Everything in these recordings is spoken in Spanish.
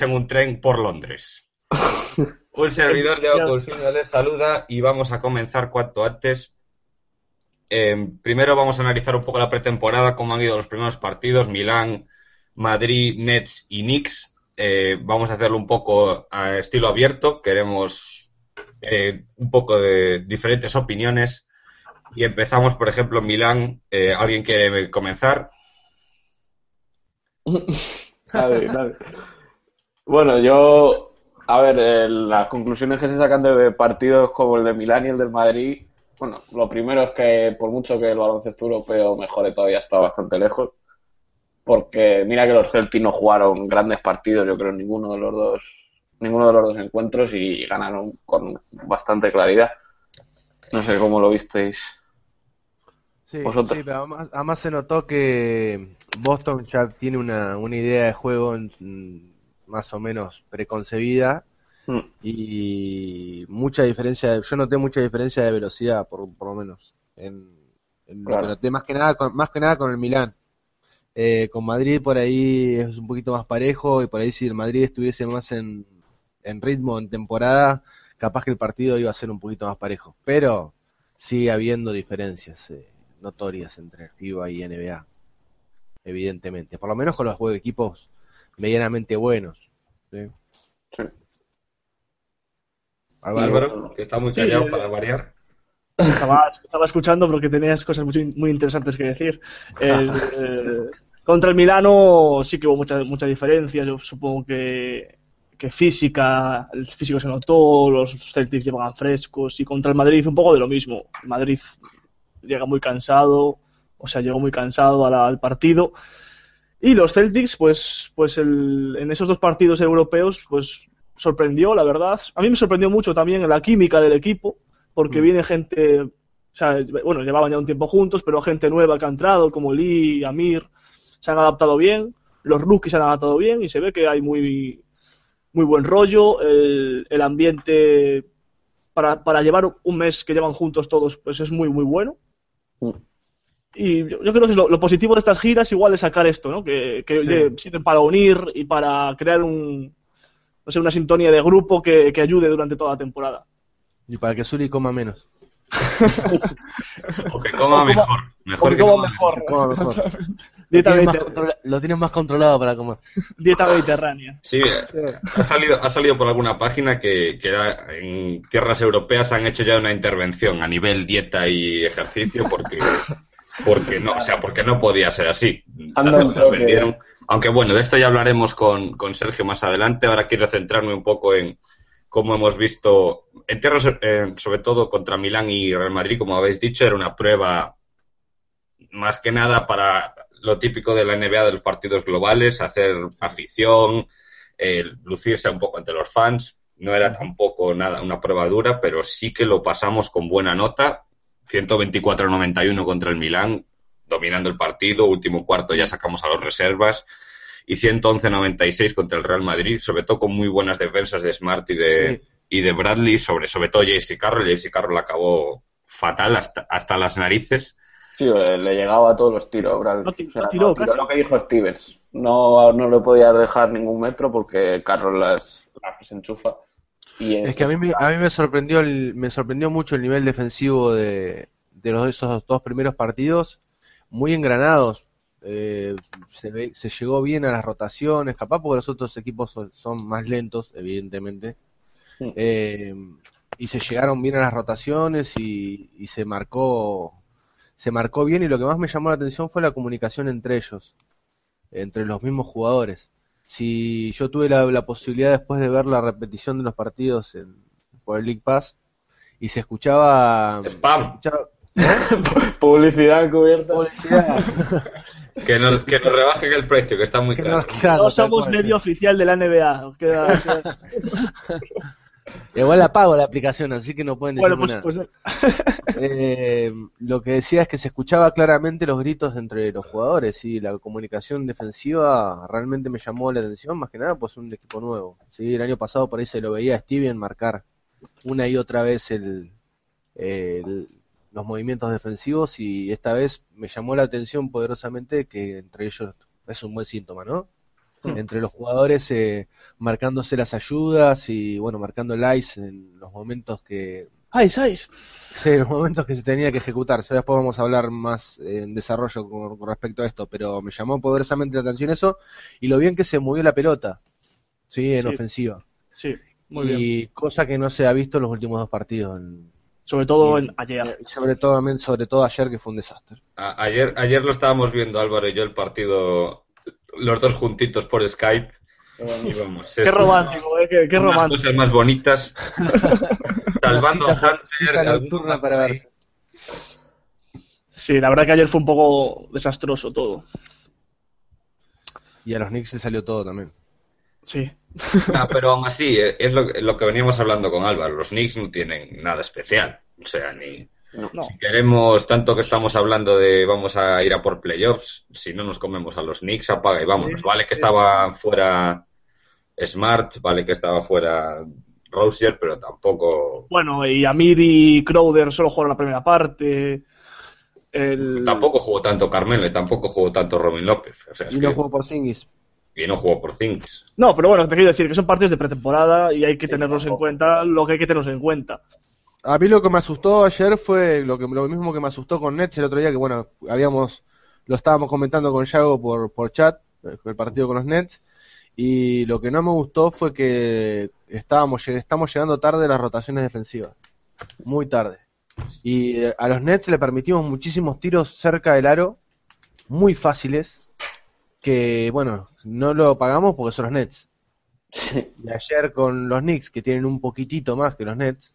en un tren por Londres. Un servidor de Oculfino les saluda y vamos a comenzar cuanto antes. Em, primero vamos a analizar un poco la pretemporada, cómo han ido los primeros partidos, Milán, Madrid, Nets y Knicks. Eh, vamos a hacerlo un poco a estilo abierto, queremos eh, un poco de diferentes opiniones. Y empezamos, por ejemplo, en Milán. Eh, ¿Alguien quiere comenzar? a ver, a ver. Bueno, yo, a ver, eh, las conclusiones que se sacan de partidos como el de Milán y el del Madrid, bueno, lo primero es que por mucho que el baloncesto europeo mejore, todavía está bastante lejos. Porque mira que los Celtics no jugaron grandes partidos, yo creo, en ninguno de los dos, ninguno de los dos encuentros y ganaron con bastante claridad. No sé cómo lo visteis. Sí, sí pero además, se notó que Boston ya tiene una, una idea de juego en, más o menos preconcebida mm. y mucha diferencia, yo noté mucha diferencia de velocidad por, por lo menos en, más que nada con, más que nada con el Milán. Eh, con Madrid por ahí es un poquito más parejo y por ahí si el Madrid estuviese más en, en ritmo en temporada, capaz que el partido iba a ser un poquito más parejo. Pero sigue habiendo diferencias eh, notorias entre FIBA y NBA, evidentemente. Por lo menos con los juegos de equipos medianamente buenos. ¿sí? Álvaro, que está muy callado para variar. Estaba, estaba, escuchando porque tenías cosas muy, muy interesantes que decir. Eh, contra el Milano sí que hubo mucha, mucha diferencia. Yo supongo que, que física, el físico se notó, los Celtics llevaban frescos y contra el Madrid un poco de lo mismo. El Madrid llega muy cansado, o sea, llegó muy cansado al partido y los Celtics, pues, pues el, en esos dos partidos europeos, pues sorprendió, la verdad. A mí me sorprendió mucho también la química del equipo, porque mm. viene gente, o sea, bueno, llevaban ya un tiempo juntos, pero gente nueva que ha entrado, como Lee, Amir, se han adaptado bien, los rookies se han adaptado bien y se ve que hay muy, muy buen rollo, el, el ambiente para, para llevar un mes que llevan juntos todos, pues es muy, muy bueno. Mm. Y yo, creo que lo, positivo de estas giras igual es sacar esto, ¿no? Que, sirven para unir y para crear un, no sé, una sintonía de grupo que, ayude durante toda la temporada. Y para que Suri coma menos. o que coma mejor. Mejor que coma mejor. Dieta lo, tienes más controlado para comer. Dieta mediterránea. Sí, ha salido, ha salido por alguna página que, que en tierras europeas han hecho ya una intervención a nivel dieta y ejercicio porque porque no, o sea, porque no podía ser así. Aunque bueno, de esto ya hablaremos con, con, Sergio más adelante. Ahora quiero centrarme un poco en cómo hemos visto, en tierras, eh, sobre todo contra Milán y Real Madrid, como habéis dicho, era una prueba más que nada para lo típico de la NBA de los partidos globales, hacer afición, eh, lucirse un poco entre los fans. No era tampoco nada una prueba dura, pero sí que lo pasamos con buena nota 124-91 contra el Milán, dominando el partido, último cuarto ya sacamos a los reservas, y 111-96 contra el Real Madrid, sobre todo con muy buenas defensas de Smart y de, y de Bradley, sobre, sobre todo JC Carroll. JC Carroll acabó fatal hasta, hasta las narices. Sí, le llegaba a todos los tiros, Bradley. No, lo que dijo Stevens. No, no le podía dejar ningún metro porque Carroll las, las enchufa. Es que a mí, me, a mí me sorprendió me sorprendió mucho el nivel defensivo de, de los, esos dos primeros partidos, muy engranados. Eh, se, se llegó bien a las rotaciones, capaz porque los otros equipos son, más lentos, evidentemente. Eh, y se llegaron bien a las rotaciones y, y se marcó se marcó bien y lo que más me llamó la atención fue la comunicación entre ellos, entre los mismos jugadores si yo tuve la, posibilidad después de ver la repetición de los partidos en, por el League Pass y se escuchaba, Publicidad encubierta. Publicidad. que, nos, que nos rebajen el precio, que está muy caro. no somos medio oficial de la NBA. Igual la pago la aplicación, así que no pueden decir nada. Pues, pues, eh, lo que decía es que se escuchaba claramente los gritos entre los jugadores y la comunicación defensiva realmente me llamó la atención, más que nada pues un equipo nuevo. ¿sí? El año pasado por ahí se lo veía a Steven marcar una y otra vez el, los movimientos defensivos y esta vez me llamó la atención poderosamente que entre ellos es un buen síntoma, ¿no? Entre los jugadores eh, marcándose las ayudas y bueno, marcando el ice en los momentos que... Ice, ice. Sí, en los momentos que se tenía que ejecutar. Ya después vamos a hablar más en desarrollo con, respecto a esto, pero me llamó poderosamente la atención eso y lo bien que se movió la pelota, sí, en ofensiva. Sí, muy y cosa que no se ha visto en los últimos dos partidos. sobre todo en, ayer. Eh, sobre todo, sobre todo ayer que fue un desastre. ayer, ayer lo estábamos viendo Álvaro y yo el partido los dos juntitos por Skype. qué romántico, eh, qué, qué romántico. cosas más bonitas. Salvando a Hunter. para verse. Sí, la verdad que ayer fue un poco desastroso todo. Y a los Knicks se salió todo también. Sí. Ah, pero aún así, eh, es lo, lo, que veníamos hablando con Álvaro. Los Knicks no tienen nada especial. O sea, ni, si queremos, tanto que estamos hablando de vamos a ir a por playoffs, si no nos comemos a los Knicks, apaga y vámonos. vale que estaba fuera Smart, vale que estaba fuera Rosier, pero tampoco. Bueno, y Amir y Crowder solo jugaron la primera parte. Tampoco jugó tanto Carmelo, tampoco jugó tanto Robin López. y no jugó por Singis. Y no jugó por Singis. No, pero bueno, te quiero decir que son partidos de pretemporada y hay que tenerlos en cuenta lo que hay que tenerlos en cuenta a mí lo que me asustó ayer fue lo que lo mismo que me asustó con Nets el otro día, que bueno, habíamos lo estábamos comentando con Yago por, por chat, eh, el partido con los Nets, y lo que no me gustó fue que estábamos estamos llegando tarde a las rotaciones defensivas, muy tarde. Y eh, a los Nets le permitimos muchísimos tiros cerca del aro, muy fáciles, que bueno, no lo pagamos porque son los Nets. Y ayer con los Knicks, que tienen un poquitito más que los Nets,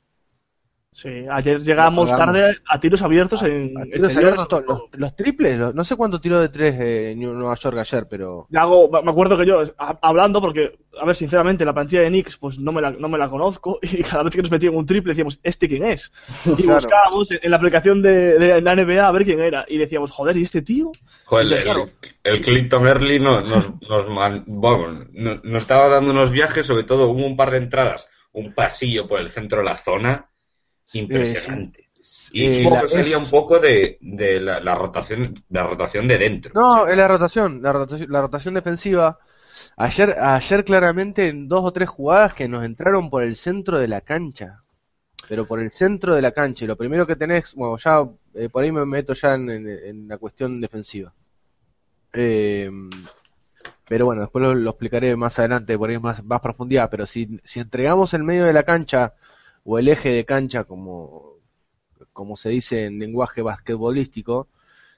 Sí, ayer llegamos tarde a tiros abiertos en. tiros abiertos, los, triples, no sé cuánto tiró de tres en Nueva York ayer, pero. me acuerdo que yo, hablando, porque, a ver, sinceramente, la plantilla de Knicks, pues no me la, no me la conozco, y cada vez que nos metían un triple decíamos, ¿este quién es? Y buscábamos en la aplicación de, la NBA a ver quién era, y decíamos, joder, ¿y este tío? Joder, el, Clinton Early nos, nos, nos estaba dando unos viajes, sobre todo hubo un par de entradas, un pasillo por el centro de la zona impresionante. y eh, sería un poco de, de la, rotación la rotación de dentro. No, es la rotación, la rotación, la rotación defensiva. Ayer, ayer claramente en dos o tres jugadas que nos entraron por el centro de la cancha. Pero por el centro de la cancha. Y lo primero que tenés, bueno, ya eh, por ahí me meto ya en, la cuestión defensiva. Eh, pero bueno, después lo, explicaré más adelante, por ahí más, más profundidad. Pero si, si entregamos el medio de la cancha o el eje de cancha, como, como se dice en lenguaje basquetbolístico,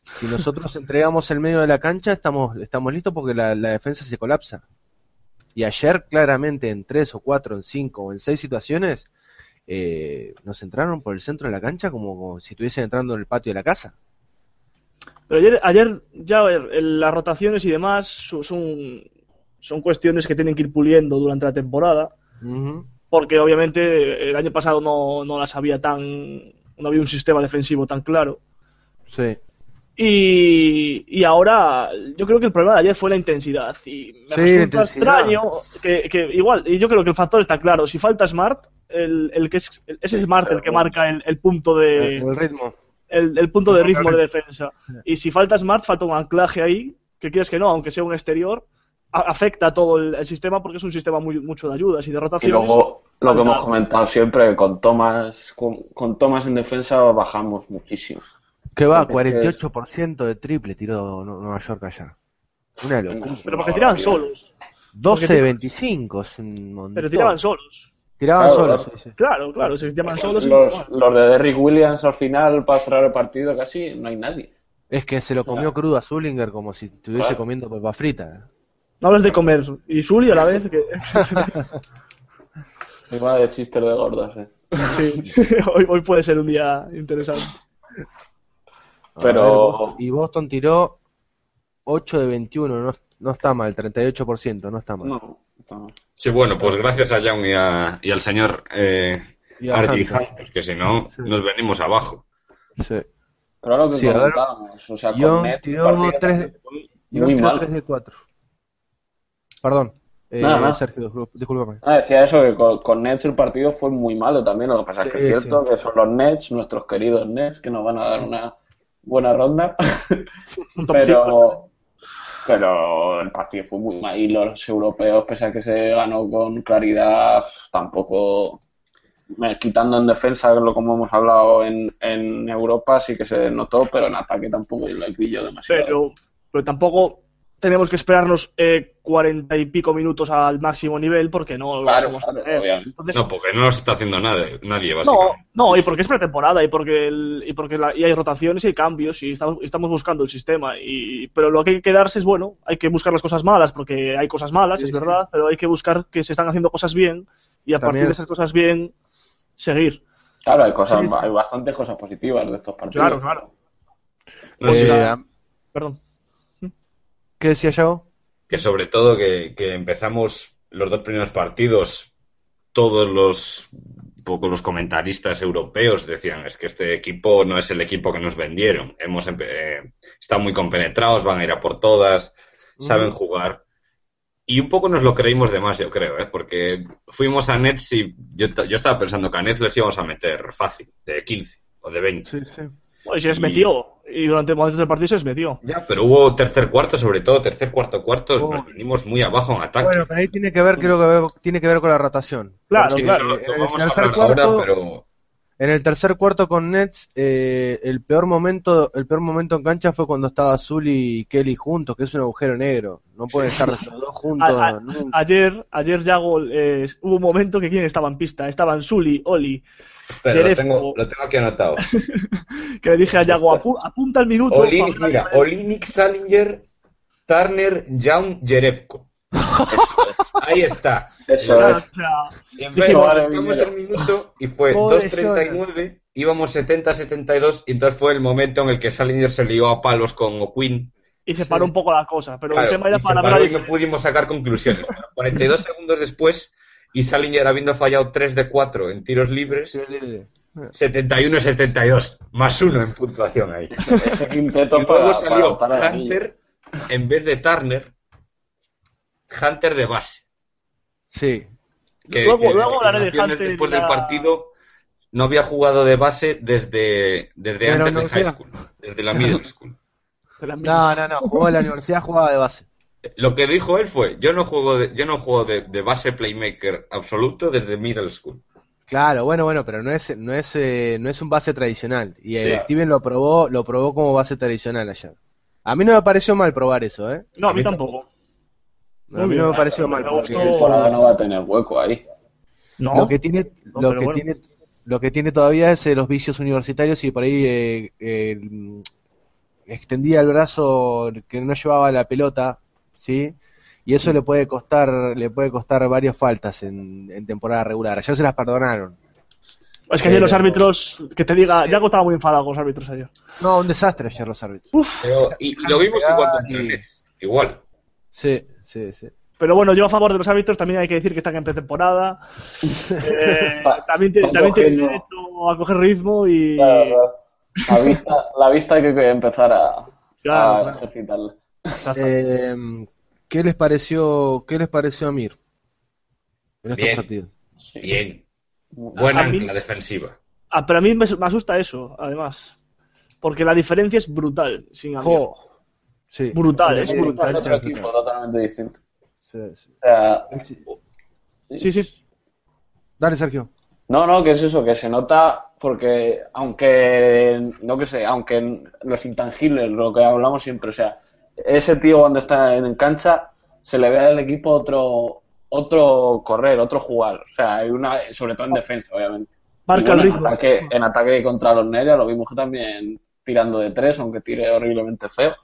si nosotros entregamos el medio de la cancha, estamos, estamos listos porque la, defensa se colapsa. Y ayer, claramente, en tres o cuatro, en cinco o en seis situaciones, eh, nos entraron por el centro de la cancha como, si estuviesen entrando en el patio de la casa. Pero ayer, ayer ya las rotaciones y demás son, son cuestiones que tienen que ir puliendo durante la temporada porque obviamente el año pasado no, no las había tan. no había un sistema defensivo tan claro. Sí. Y, y ahora yo creo que el problema de ayer fue la intensidad. Y me resulta extraño que, que, igual, y yo creo que el factor está claro. Si falta Smart, el, el que es, es Smart el que marca el, el punto de. El, ritmo. El, el, punto de ritmo de defensa. Y si falta Smart, falta un anclaje ahí, que quieres que no, aunque sea un exterior, afecta todo el, sistema porque es un sistema muy mucho de ayudas y de rotaciones. Y luego lo que hemos comentado siempre, con Thomas, con, Thomas en defensa bajamos muchísimo. Que va, 48% de triple tiró Nueva York. Una locura. Pero porque tiraban solos. 12 de 25 es un montón. Pero tiraban solos. Tiraban solos, Claro, claro, se tiraban solos. Los, los de Derrick Williams al final, para cerrar el partido, casi no hay nadie. Es que se lo comió crudo a Zullinger como si estuviese comiendo papa frita. No hablas de comer. Y Sully a la vez que... va de chiste de gordos, eh. Sí, hoy, hoy puede ser un día interesante. Pero... y Boston tiró 8 de 21, no, no está mal, 38%, no está mal. No, está mal. Sí, bueno, pues gracias a Young y, a, y al señor eh, Archie Hunter, que si no, nos venimos abajo. Sí. Pero lo que Sí, ver, comentábamos, o sea, Young tiró el partido tres de- fue Yo muy tiró mal. 3 de 4. Perdón, eh, Nada, nada. Sergio, discúlpame. Ah, decía eso, que con, con Nets el partido fue muy malo también. Lo que pasa es que es cierto sí. que son los Nets, nuestros queridos Nets, que nos van a dar una buena ronda. Pero, pero el partido fue muy mal. Y los europeos, pese a que se ganó con claridad, tampoco. Quitando en defensa, lo como hemos hablado en, en Europa, sí que se notó, pero en ataque tampoco lo vi yo demasiado. pero, pero tampoco tenemos que esperarnos eh, cuarenta y pico minutos al máximo nivel porque no lo Claro, vamos a claro. Entonces, No, porque no nos está haciendo nada, nadie, no, básicamente. no, y porque es pretemporada y porque el- y porque la- y hay rotaciones y hay cambios y estamos, estamos buscando el sistema y pero lo que hay que quedarse es bueno, hay que buscar las cosas malas porque hay cosas malas, Sí, es sí. verdad, pero hay que buscar que se están haciendo cosas bien y a También- partir de esas cosas bien seguir. Claro, hay, cosas, Sí, sí. hay bastantes cosas positivas de estos partidos. Claro, claro. No sé, Eh, Perdón. ¿Qué decía yo? que sobre todo que, que empezamos los dos primeros partidos, todos los un poco los comentaristas europeos decían es que este equipo no es el equipo que nos vendieron. Hemos eh, están muy compenetrados, van a ir a por todas, saben jugar. Y un poco nos lo creímos de más, yo creo, ¿eh? porque fuimos a Nets y yo, yo estaba pensando que a Nets les íbamos a meter fácil, de 15 o de 20. Sí, sí. Pues se les Y- metió y durante momentos del partido se les metió. Ya, pero hubo tercer cuarto, sobre todo tercer cuarto cuarto, Oh. nos vinimos muy abajo en ataque. Bueno, pero ahí tiene que ver, creo que tiene que ver con la rotación. Claro, Sí, claro. lo- lo En el vamos a tercer cuarto- ahora, pero En el tercer cuarto con Nets, eh, el peor momento, el peor momento en cancha fue cuando estaba Zully y Kelly juntos, que es un agujero negro. No pueden estar los dos juntos. A- a- nunca. Ayer, ayer Yago, eh, hubo un momento que quién estaba en pista. Estaban Sully, Oli, Pero lo tengo, o- lo tengo aquí anotado. que le dije a Yago, "Apu- apunta el minuto. Olin, para- mira, Olinik, Salinger, Turner, Young, Jerebko. Ahí está. Eso es. Y en Dije, vale, el minuto y fue Pobre 2.39, íbamos 70-72 y entonces fue el momento en el que Salinger se lió a palos con O'Quinn. y se Sí. paró un poco la cosa. Pero Claro, el tema era para y no pudimos sacar conclusiones. 42 segundos después y Salinger habiendo fallado 3 de 4 en tiros libres, 71-72, más uno en puntuación ahí. Ese quinteto Y para, luego para salió anillo. Hunter en vez de Turner, Hunter de base. Sí. Que, Luego- que luego hablaré de Hunter después la- del partido no había jugado de base desde, desde ¿De la antes de high school, desde la middle school. No, no, no. Jugó en la universidad, jugaba de base. Lo que dijo él fue, yo no juego de, yo no juego de, de base playmaker absoluto desde middle school. Claro, bueno, bueno, pero no es, no es, eh, no es un base tradicional. Y Sí. Steven lo probó, lo probó como base tradicional ayer. A mí no me pareció mal probar eso, ¿eh? No, a mí tampoco. A mí no me pareció mal. porque no va a tener hueco ahí. No. Lo que tiene, No, lo que bueno. tiene, lo que tiene todavía es eh, los vicios universitarios y por ahí eh, extendía el brazo que no llevaba la pelota, ¿sí? Y eso le puede costar, le puede costar varias faltas en, en temporada regular. Ayer se las perdonaron. Es que ayer los árbitros, que te diga, Sí. Yago estaba muy enfadado con los árbitros ayer. No, un desastre ayer los árbitros. Pero, y, lo vimos igual contra y- igual. Sí, sí, sí. Pero bueno, yo a favor de los árbitros también hay que decir que están en pretemporada. Eh, también te- van también tienen cogiendo- derecho a coger ritmo y. La vista, la vista hay que empezar a, Claro, a claro. ejercitarla. Eh, ¿Qué les pareció, qué les pareció a Mir en estos Bien. partidos? Bien. Buena A mí- ancla defensiva. Ah, pero a mí me, me asusta eso, además. Porque la diferencia es brutal sin Amir. Jo. Sí. Brutal, Sí, es brutal. Es otro equipo totalmente distinto. Sí, sí. Dale, Sergio. No, no, que es eso, que se nota porque aunque, no que sé, aunque los intangibles, lo que hablamos siempre, o sea, ese tío cuando está en cancha se le ve al equipo otro otro correr, otro jugar, o sea, hay una, sobre todo en defensa, obviamente. Marca Y bueno, el ritmo. En ataque, en ataque contra los Neria lo vimos que también tirando de tres, aunque tire horriblemente feo,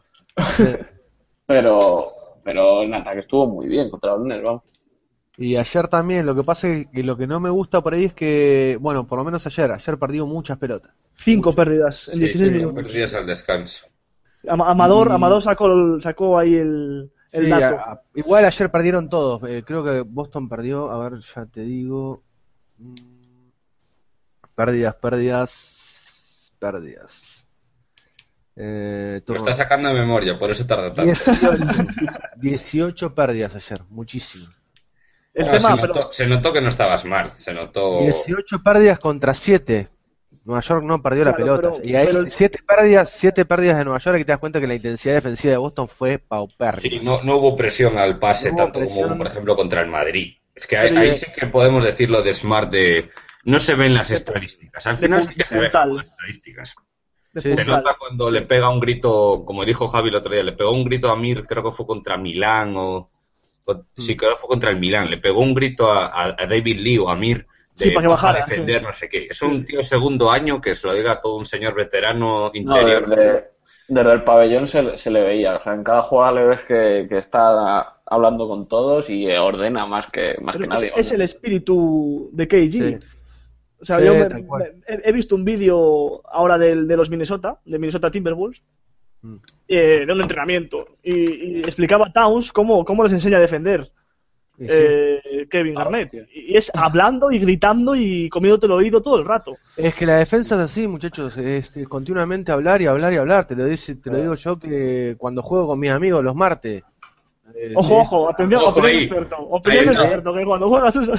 Sí. pero pero en ataque estuvo muy bien contra los Neria, vamos. Y ayer también, lo que pasa es que lo que no me gusta por ahí es que, bueno, por lo menos ayer, ayer perdió muchas pelotas. Cinco pérdidas en 16 minutos. pérdidas al descanso. Amador, Amador sacó, sacó ahí el, el dato. igual ayer perdieron todos. Eh, creo que Boston perdió, a ver, ya te digo. Mm, pérdidas, pérdidas, pérdidas. Eh, Lo está sacando de memoria, por eso tarda tanto. 18 pérdidas ayer, muchísimo se, notó, que no estaba smart, se notó... 18 pérdidas contra 7. Nueva York no perdió la pelota. y ahí 7 pérdidas, siete pérdidas de Nueva York y te das cuenta que la intensidad defensiva de Boston fue paupérrima. Sí, no, no hubo presión al pase tanto como por ejemplo contra el Madrid. Es que ahí, sí que podemos decir lo de Smart de... No se ven las estadísticas. Al final sí que se ven las estadísticas. se nota cuando le pega un grito, como dijo Javi el otro día, le pegó un grito a Mir, creo que fue contra Milán o sí, mm. que fue contra el Milán. Le pegó un grito a, David Lee o a Mir de para que defender, no sé qué. Es un tío segundo año que se lo diga todo un señor veterano interior. desde, el pabellón se, le veía. O sea, en cada jugada le ves que, está hablando con todos y ordena más que, más que nadie. Es, el espíritu de KG. O sea, yo he, visto un vídeo ahora de los Minnesota, de Minnesota Timberwolves, Mm. Eh, de un entrenamiento y, explicaba a Towns cómo, cómo les enseña a defender eh, Kevin ah, Garnett. y es hablando y gritando y comiéndote el oído todo el rato. Es que la defensa es así, muchachos, es, continuamente hablar y hablar y hablar. Te lo, dice, te lo digo yo que cuando juego con mis amigos los martes. Eh, ojo, ojo, opinión, experto. Opinión experto, que cuando juegas eso...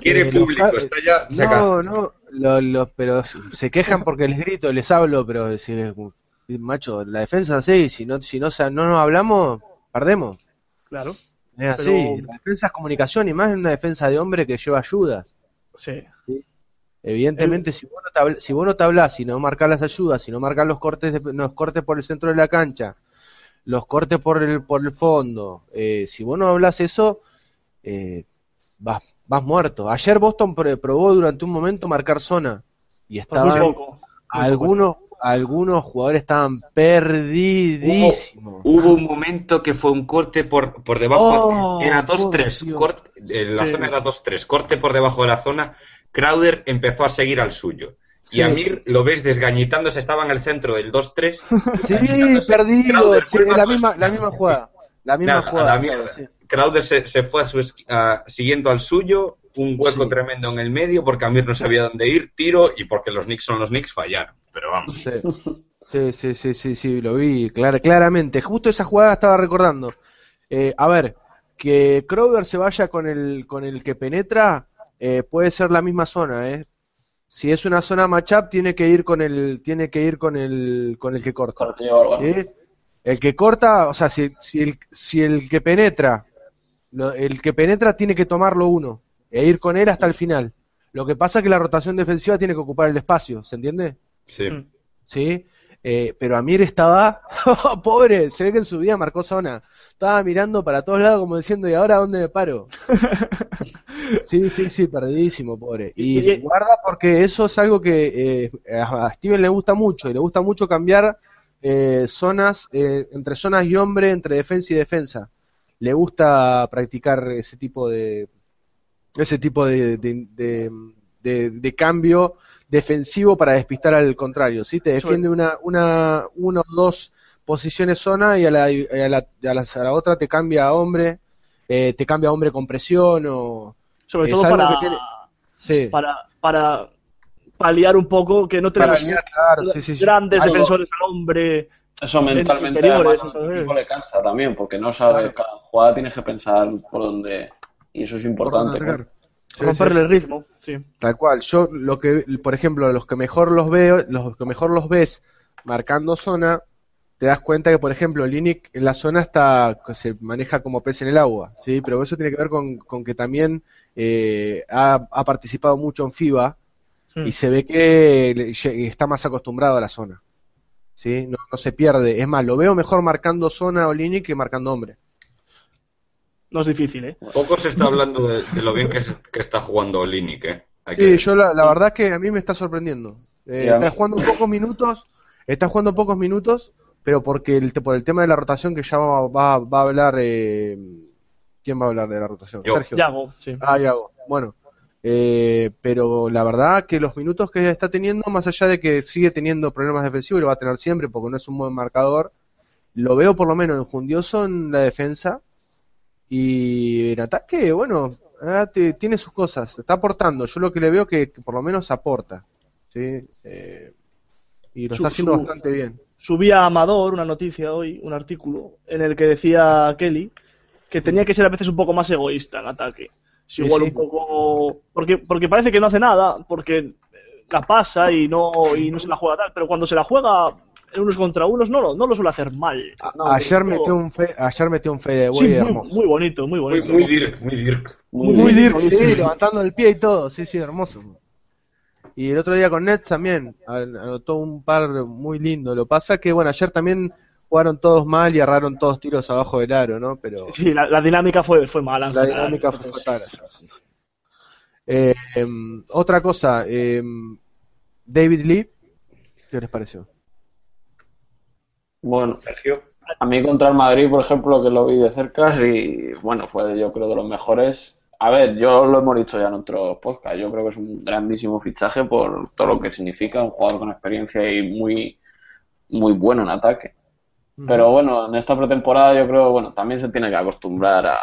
Quiere público, está ya... No, no, lo, pero se quejan porque les grito, les hablo, pero si, macho, la defensa sí, si no, si no, no nos hablamos, perdemos. Claro. Es así, la defensa es comunicación y más en una defensa de hombre que lleva ayudas. Sí. Evidentemente, si, vos no te, si vos no te hablas, si no marcas las ayudas, si no marcas los cortes, los cortes por el centro de la cancha, los cortes por el, por el fondo, eh, si vos no hablas eso, eh, vas, vas muerto. Ayer Boston probó durante un momento marcar zona y estaban algunos algunos jugadores estaban perdidísimos. Hubo, un momento que fue un corte por, por debajo, oh, era 2-3, la zona era 2-3, corte por debajo de la zona, Crowder empezó a seguir al suyo. Y Amir lo ves desgañitándose, estaba en el centro del 2-3. Sí, perdido, la, misma, la misma jugada. La misma jugada. Crowder se, se fue siguiendo al suyo, un hueco tremendo en el medio porque Amir no sabía dónde ir, tiro y porque los Knicks son los Knicks fallaron pero vamos. Sí, sí, sí, sí, sí, lo vi claramente. Justo esa jugada estaba recordando. Eh, a ver, que Crowder se vaya con el, con el que penetra eh, puede ser la misma zona, ¿eh? Si es una zona matchup tiene que ir con el, tiene que ir con el, con el que corta. El que corta, o sea, si, si, el, si el que penetra, el que penetra tiene que tomarlo uno e ir con él hasta el final. Lo que pasa es que la rotación defensiva tiene que ocupar el espacio, ¿se entiende? Sí. Mm. ¿Sí? Eh, pero Amir estaba, pobre, se ve que en su vida marcó zona. Estaba mirando para todos lados como diciendo, ¿y ahora dónde me paro? sí, sí, sí, perdidísimo, pobre. Y guarda porque eso es algo que eh, a Steven le gusta mucho, y le gusta mucho cambiar eh, zonas, entre zonas y hombre, entre defensa y defensa. Le gusta practicar ese tipo de, ese tipo de, de cambio defensivo para despistar al contrario, ¿sí? Te defiende una, una, una o dos posiciones zona y a la, a la, a la, otra te cambia a hombre, eh, te cambia a hombre con presión o... Sobre todo para, para, para paliar un poco que no tengas grandes defensores al hombre. Eso mentalmente le cansa también, porque no sabes, cada jugada tienes que pensar por dónde, y eso es importante. Romperle el ritmo, sí. Tal cual. Yo lo que, por ejemplo, los que mejor los veo, los que mejor los ves marcando zona, te das cuenta que, por ejemplo, Linic en la zona está, se maneja como pez en el agua, sí, pero eso tiene que ver con, que también eh, ha, participado mucho en FIBA y se ve que está más acostumbrado a la zona, sí, no, no se pierde. Es más, lo veo mejor marcando zona o Linic que marcando hombre no es difícil, ¿eh? Poco se está hablando de, lo bien que, está jugando Linick, ¿eh? sí, yo la, verdad que a mí me está sorprendiendo. Eh, está jugando pocos minutos, está jugando pocos minutos, pero porque el, por el tema de la rotación que ya va, va, a hablar eh, ¿Quién va a hablar de la rotación? Sergio. Yago, sí. Ah, Yago. Bueno, eh, pero la verdad que los minutos que está teniendo, más allá de que sigue teniendo problemas defensivos, y lo va a tener siempre porque no es un buen marcador, lo veo por lo menos enjundioso en la defensa y en ataque, bueno, ah, tiene sus cosas, está aportando. Yo lo que le veo que, que por lo menos aporta. ¿sí? Eh, y lo está haciendo bastante bien. Subía Amador una noticia hoy, un artículo, en el que decía Kelly que tenía que ser a veces un poco más egoísta en ataque. Si igual un poco. Porque, porque parece que no hace nada, porque la pasa y no, y no se la juega tal, pero cuando se la juega unos contra unos no lo, no lo suele hacer mal. ayer, metió un fe, ayer metió un fe de muy, hermoso. Muy bonito, muy bonito. Muy, muy Dirk, muy Dirk. Muy, Dirk, sí, levantando el pie y todo, sí, sí, hermoso. Y el otro día con Nets también anotó un par muy lindo. Lo pasa que, bueno, ayer también jugaron todos mal y erraron todos tiros abajo del aro, ¿no? Pero sí, la, dinámica fue, fue mala. La dinámica fue fatal. Eh, em, otra cosa, em, David Lee, ¿qué les pareció? Bueno, Sergio. A mí contra el Madrid, por ejemplo, que lo vi de cerca y bueno, fue yo creo de los mejores a ver, yo lo hemos dicho ya en otro podcast. Yo creo que es un grandísimo fichaje por todo lo que significa un jugador con experiencia y muy, muy bueno en ataque. Pero bueno, en esta pretemporada yo creo, bueno, también se tiene que acostumbrar a,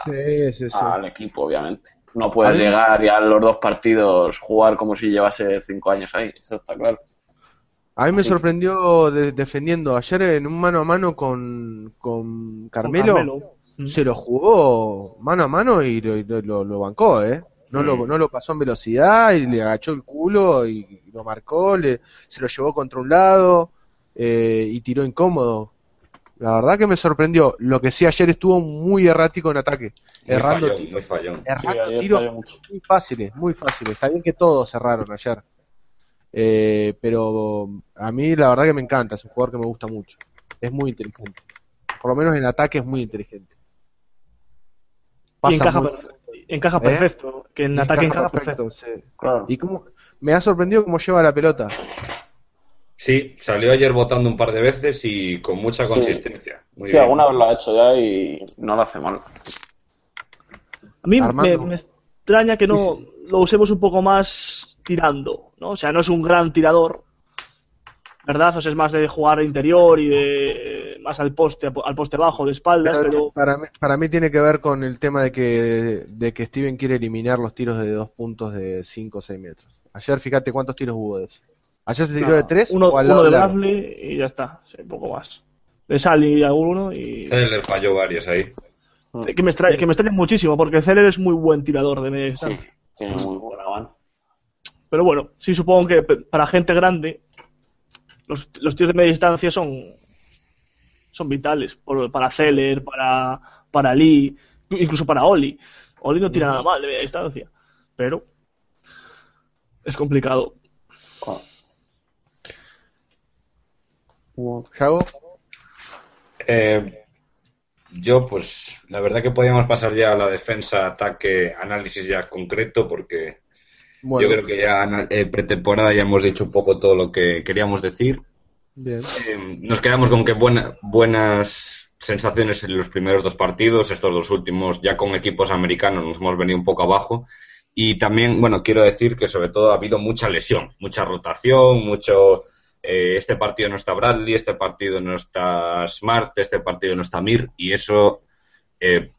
al equipo, obviamente. No puede llegar y a los dos partidos jugar como si llevase cinco años ahí, eso está claro. A mí me sorprendió defendiendo ayer en un mano a mano con, con Carmelo se lo jugó mano a mano y lo, lo, bancó, ¿eh? No, lo, no lo pasó en velocidad y le agachó el culo y, lo marcó, le, se lo llevó contra un lado eh, y tiró incómodo. La verdad que me sorprendió. Lo que sí ayer estuvo muy errático en ataque. errando tiros, errando tiros muy fáciles, muy fáciles. Está bien que todos cerraron ayer. Eh, pero a mí la verdad que me encanta, es un jugador que me gusta mucho. Es muy inteligente. Por lo menos en ataque es muy inteligente y encaja, encaja ¿Eh? perfecto. Que en ataque encaja, perfecto. Y como, me ha sorprendido cómo lleva la pelota. Sí, salió ayer votando un par de veces y con mucha consistencia. sí, alguna vez lo ha hecho ya y no lo hace mal. A mí me, extraña que no lo usemos un poco más tirando, ¿no? O sea, no es un gran tirador, ¿verdad? O sea, es más de jugar interior y de más al poste, al poste bajo, de espaldas, pero... Para, mí, para mí tiene que ver con el tema de que, de que Steven quiere eliminar los tiros de dos puntos de 5 o 6 metros. Ayer, fíjate cuántos tiros hubo de eso. Ayer se tiró de 3 uno, uno de Bradley y ya está, sí, un poco más. De Sally alguno y... le falló varios ahí. Que me, extraña, que me extraña muchísimo, porque Celer es muy buen tirador de media distancia. Sí, tiene muy buena Pero bueno, sí supongo que para gente grande los, los tiros de media distancia son, son vitales para Zeller, para, para Lee, incluso para Oli. Oli no tira nada mal de media distancia, pero es complicado. Eh, yo, pues, la verdad que podíamos pasar ya a la defensa, ataque, análisis ya concreto, porque yo creo que ya en eh, pretemporada ya hemos dicho un poco todo lo que queríamos decir. Bien. Eh, nos quedamos con que buenas sensaciones en los primeros dos partidos. Estos dos últimos, ya con equipos americanos, nos hemos venido un poco abajo. Y también, bueno, quiero decir que sobre todo ha habido mucha lesión, mucha rotación, mucho. Eh, este partido no está Bradley, este partido no está Smart, este partido no está Mir, y eso,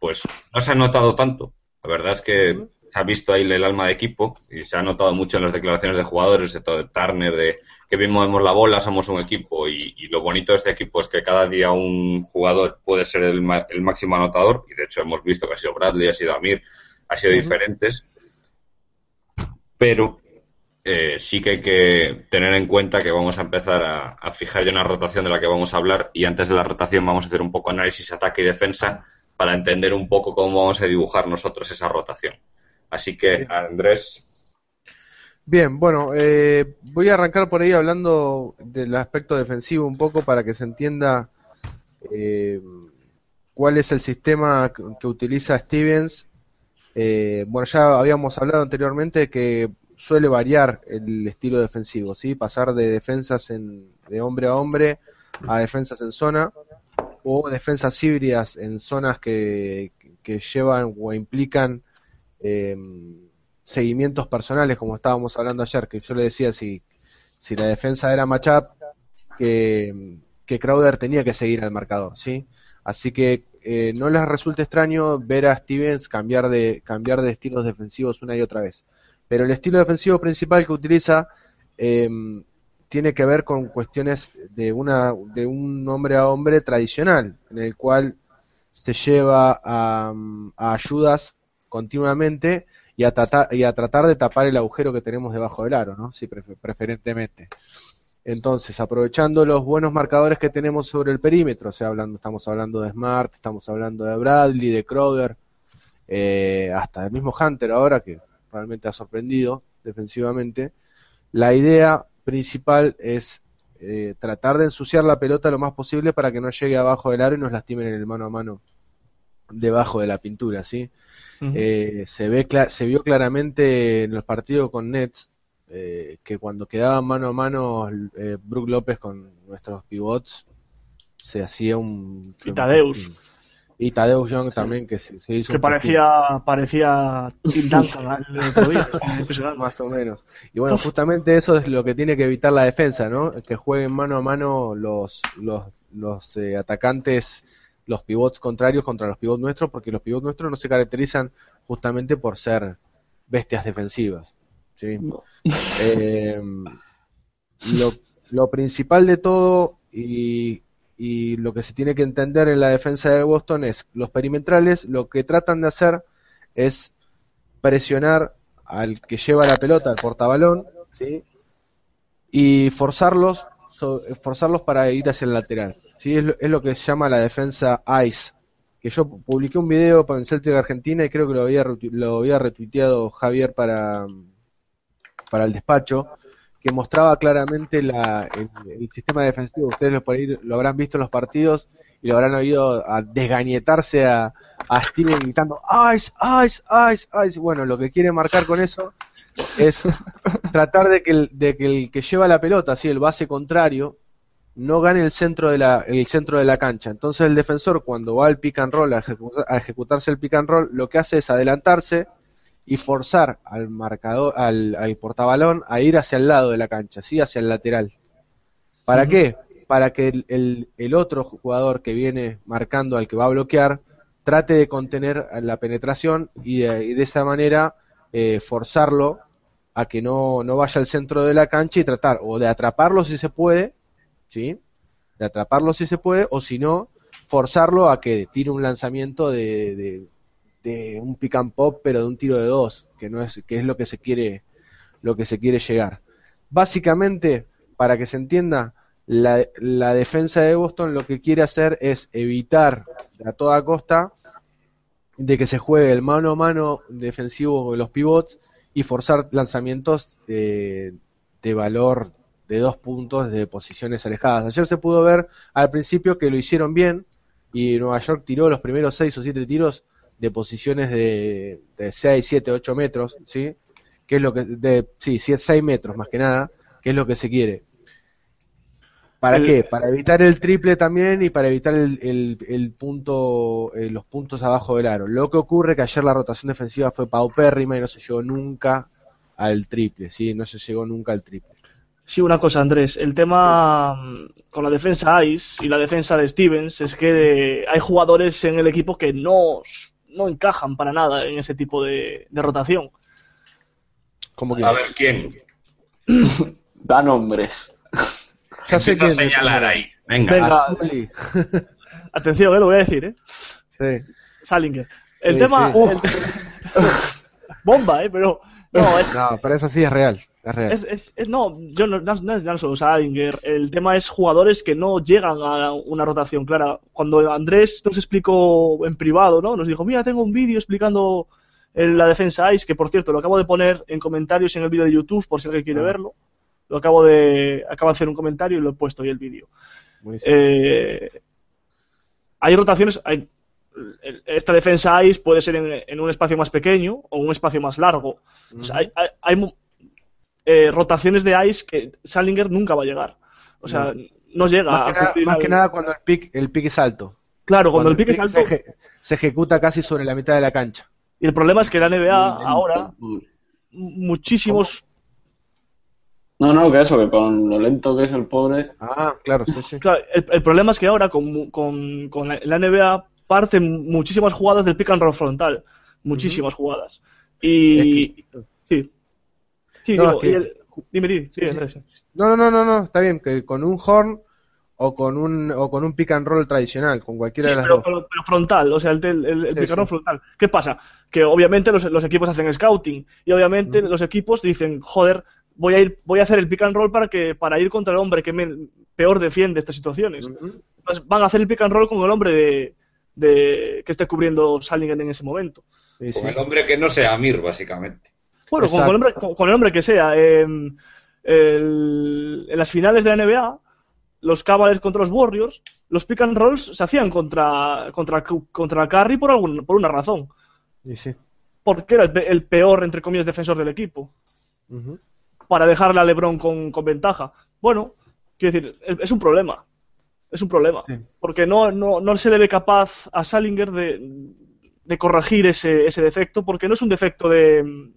pues, no se ha notado tanto. La verdad es que se ha visto ahí el alma de equipo y se ha notado mucho en las declaraciones de jugadores, de todo de Turner, de que bien movemos la bola, somos un equipo y, lo bonito de este equipo es que cada día un jugador puede ser el, máximo anotador y de hecho hemos visto que ha sido Bradley, ha sido Amir, ha sido diferentes, pero eh, sí que hay que tener en cuenta que vamos a empezar a, a fijar ya una rotación de la que vamos a hablar y antes de la rotación vamos a hacer un poco análisis ataque y defensa para entender un poco cómo vamos a dibujar nosotros esa rotación. Así que, Andrés. Bien, bueno, eh, voy a arrancar por ahí hablando del aspecto defensivo un poco para que se entienda eh, cuál es el sistema que, utiliza Stevens. Eh, bueno, ya habíamos hablado anteriormente que suele variar el estilo defensivo, ¿sí? Pasar de defensas en, de hombre a hombre a defensas en zona o defensas híbridas en zonas que, que llevan o implican eh, seguimientos personales, como estábamos hablando ayer, que yo le decía si, si la defensa era matchup, que, que Crowder tenía que seguir al marcador, ¿sí? Así que eh, no les resulta extraño ver a Stevens cambiar de, cambiar de estilos defensivos una y otra vez. Pero el estilo defensivo principal que utiliza em, tiene que ver con cuestiones de, una, de un hombre a hombre tradicional, en el cual se lleva a ayudas continuamente y a, tratar, y a tratar de tapar el agujero que tenemos debajo del aro, ¿no? Sí, preferentemente. Entonces, aprovechando los buenos marcadores que tenemos sobre el perímetro, o sea, hablando, estamos hablando de Smart, estamos hablando de Bradley, de Crowder, eh, hasta el mismo Hunter ahora, que realmente ha sorprendido defensivamente. La idea principal es eh, tratar de ensuciar la pelota lo más posible para que no llegue abajo del aro y nos lastimen en el mano a mano debajo de la pintura, ¿sí? Eh, se, ve se vio claramente en los partidos con Nets eh, que cuando quedaban mano a mano eh, Brook López con nuestros pivots se hacía un... Y Tadeus. Y Tadeus Young también que se, hizo... Que parecía, parecía Más o menos. Y bueno, justamente eso es lo que tiene que evitar la defensa, ¿no? Que jueguen mano a mano los, los, los atacantes los pivots contrarios contra los pivots nuestros, porque los pivots nuestros no se caracterizan justamente por ser bestias defensivas. ¿sí? Eh, lo, lo, principal de todo y, y lo que se tiene que entender en la defensa de Boston es los perimetrales lo que tratan de hacer es presionar al que lleva la pelota, al portabalón, ¿sí? y forzarlos, forzarlos para ir hacia el lateral. ¿Sí? Es, lo, que se llama la defensa ICE. Que yo publiqué un video para el Celtic de Argentina y creo que lo había, lo había retuiteado Javier para, para el despacho, que mostraba claramente la, el, sistema defensivo. Ustedes lo, por ahí lo habrán visto en los partidos y lo habrán oído a desgañetarse a, a Steven gritando ICE, ICE, ICE, ICE. Bueno, lo que quiere marcar con eso es tratar de que el, de que, el que lleva la pelota, así el base contrario, no gane el centro de la, el centro de la cancha. Entonces el defensor cuando va al pick and roll, a, ejecutarse el pick and roll, lo que hace es adelantarse y forzar al marcador, al, al portabalón a ir hacia el lado de la cancha, ¿sí? hacia el lateral. ¿Para qué? Para que el, el, otro jugador que viene marcando al que va a bloquear trate de contener la penetración y de, esa manera eh, forzarlo a que no, no vaya al centro de la cancha y tratar o de atraparlo si se puede ¿sí? De atraparlo si se puede, o si no, forzarlo a que tire un lanzamiento de, de, un pick and pop, pero de un tiro de dos, que no es, que es lo que se quiere, lo que se quiere llegar. Básicamente, para que se entienda, la, la defensa de Boston lo que quiere hacer es evitar a toda costa de que se juegue el mano a mano defensivo de los pivots y forzar lanzamientos de, de valor de dos puntos de posiciones alejadas. Ayer se pudo ver al principio que lo hicieron bien y Nueva York tiró los primeros seis o siete tiros de posiciones de, de 6, 7, 8 metros, ¿sí? Que es lo que, de, sí, 6 metros más que nada, que es lo que se quiere. ¿Para qué? Para evitar el triple también y para evitar el, el, el punto, eh, los puntos abajo del aro. Lo que ocurre que ayer la rotación defensiva fue paupérrima y no se llegó nunca al triple, ¿sí? No se llegó nunca al triple. Sí, una cosa, Andrés. El tema mm, con la defensa ICE y la defensa de Stevens es que hay jugadores en el equipo que no, no encajan para nada en ese tipo de, rotación. ¿Cómo que? A ver, ¿quién? da nombres. Ya sé quién. señalar ahí. Venga. Atención, eh, lo voy a decir, ¿eh? Sí. Salinger. El tema... Bomba, ¿eh? Pero no, es... no, pero eso sí es real. Es real. Es, es, no, yo no, no, es solo Salinger. El tema es jugadores que no llegan a una rotación clara. Cuando Andrés nos explicó en privado, ¿no? Nos dijo, mira, tengo un vídeo explicando la defensa ICE, que por cierto lo acabo de poner en comentarios en el vídeo de YouTube, por si alguien quiere ah. verlo. Lo acabo de, acabo de hacer un comentario y lo he puesto ahí el vídeo. Eh, hay rotaciones, hay esta defensa ICE puede ser en, un espacio más pequeño o un espacio más largo. hay, eh, rotaciones de ICE que Salinger nunca va a llegar. O sea, no, llega más que, nada, cuando el pick, el pick es alto. Claro, cuando, el pique es alto. Se, ejecuta casi sobre la mitad de la cancha. Y el problema es que la NBA ahora, muchísimos. No, no, que eso, que con lo lento que es el pobre. Ah, claro, sí, sí. el, problema es que ahora con, con, con la NBA parten muchísimas jugadas del pick and roll frontal. Muchísimas jugadas. Y. Sí. Sí, no, dime, dime, sí, No, no, no, no, está bien, que con un horn o con un o con un pick and roll tradicional, con cualquiera de las pero, dos. Pero, frontal, o sea, el, el, pick and roll frontal. ¿Qué pasa? Que obviamente los, los equipos hacen scouting y obviamente los equipos dicen, joder, voy a ir voy a hacer el pick and roll para que para ir contra el hombre que me, peor defiende estas situaciones. Entonces van a hacer el pick and roll con el hombre de, de que esté cubriendo Salinger en ese momento. con el hombre que no sea Amir, básicamente. Bueno, con, el hombre, con, el hombre, que sea. en las finales de la NBA, los Cavaliers contra los Warriors, los pick and rolls se hacían contra, contra, contra Curry por, algún, por una razón. Y sí. Porque era el, peor, entre comillas, defensor del equipo. Para dejarle a LeBron con, con ventaja. Bueno, quiero decir, es un problema es un problema. Porque no, no, no, se le ve capaz a Salinger de, de corregir ese, ese, defecto, porque no es un defecto de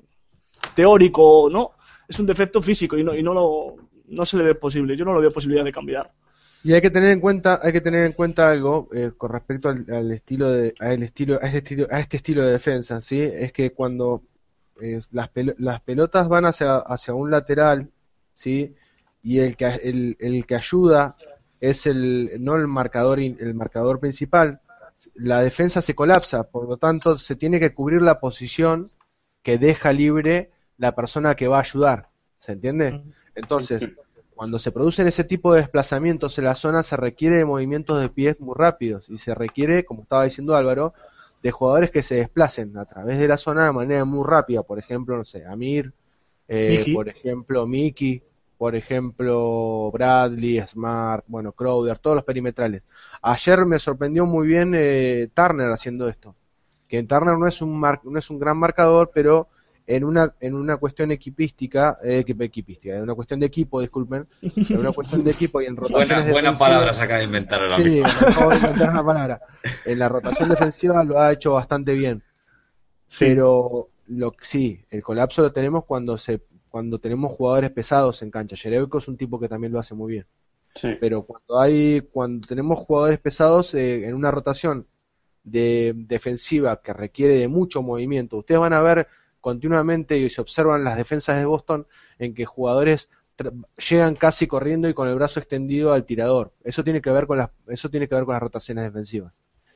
teórico, ¿no? Es un defecto físico y no, y no, lo, no se le ve posible. Yo no lo veo posibilidad de cambiar. Y hay que tener en cuenta, hay que tener en cuenta algo eh, con respecto al, estilo de, al estilo, a este estilo, a este estilo de defensa, ¿sí? Es que cuando eh, las, las pelotas van hacia, hacia un lateral, ¿sí? Y el que, el, el que ayuda es el no el marcador el marcador principal la defensa se colapsa por lo tanto se tiene que cubrir la posición que deja libre la persona que va a ayudar se entiende entonces cuando se producen ese tipo de desplazamientos en la zona se requiere de movimientos de pies muy rápidos y se requiere como estaba diciendo Álvaro de jugadores que se desplacen a través de la zona de manera muy rápida por ejemplo no sé Amir eh, por ejemplo Miki por ejemplo, Bradley, Smart, bueno, Crowder, todos los perimetrales. Ayer me sorprendió muy bien eh, Turner haciendo esto. Que Turner no es un no es un gran marcador, pero en una en una cuestión equipística, eh, equipística, en una cuestión de equipo, disculpen, en una cuestión de equipo y en rotaciones buena, buena palabra se acaba de inventar ahora sí, acabo de inventar una palabra. En la rotación defensiva lo ha hecho bastante bien. Pero lo sí, el colapso lo tenemos cuando se cuando tenemos jugadores pesados en cancha. Jerebko es un tipo que también lo hace muy bien. Pero cuando hay, cuando tenemos jugadores pesados eh, en una rotación de defensiva que requiere de mucho movimiento, ustedes van a ver continuamente y se observan las defensas de Boston en que jugadores llegan casi corriendo y con el brazo extendido al tirador. Eso tiene que ver con las, eso tiene que ver con las rotaciones defensivas.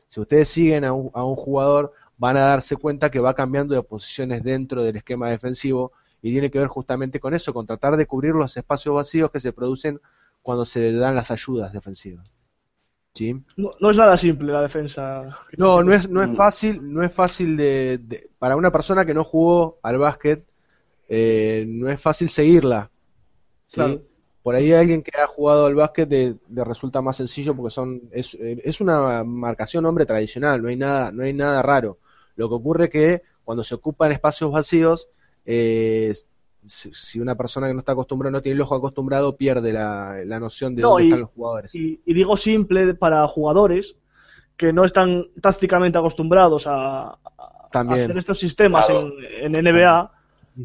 Si ustedes siguen a un, a un jugador, van a darse cuenta que va cambiando de posiciones dentro del esquema defensivo y tiene que ver justamente con eso, con tratar de cubrir los espacios vacíos que se producen cuando se dan las ayudas defensivas. ¿Sí? No, es nada simple la defensa. No, no es, no es fácil, no es fácil de, para una persona que no jugó al básquet, eh, no es fácil seguirla. ¿sí? Por ahí alguien que ha jugado al básquet le resulta más sencillo porque son es, es una marcación hombre tradicional, no hay nada, no hay nada raro. Lo que ocurre que cuando se ocupan espacios vacíos, eh, si, una persona que no está acostumbrada, no tiene el ojo acostumbrado, pierde la, noción de dónde están los jugadores. Y, digo simple para jugadores que no están tácticamente acostumbrados a, hacer estos sistemas en, NBA.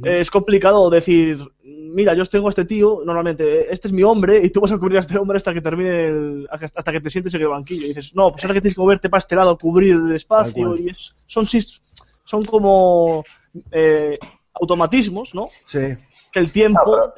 Es complicado decir, mira, yo tengo a este tío, normalmente, este es mi hombre, y tú vas a cubrir a este hombre hasta que termine, hasta que te sientes en el banquillo. Y dices, no, pues ahora que tienes que moverte para este lado, cubrir el espacio, y son, son como eh, automatismos, ¿no? Sí. Que el tiempo,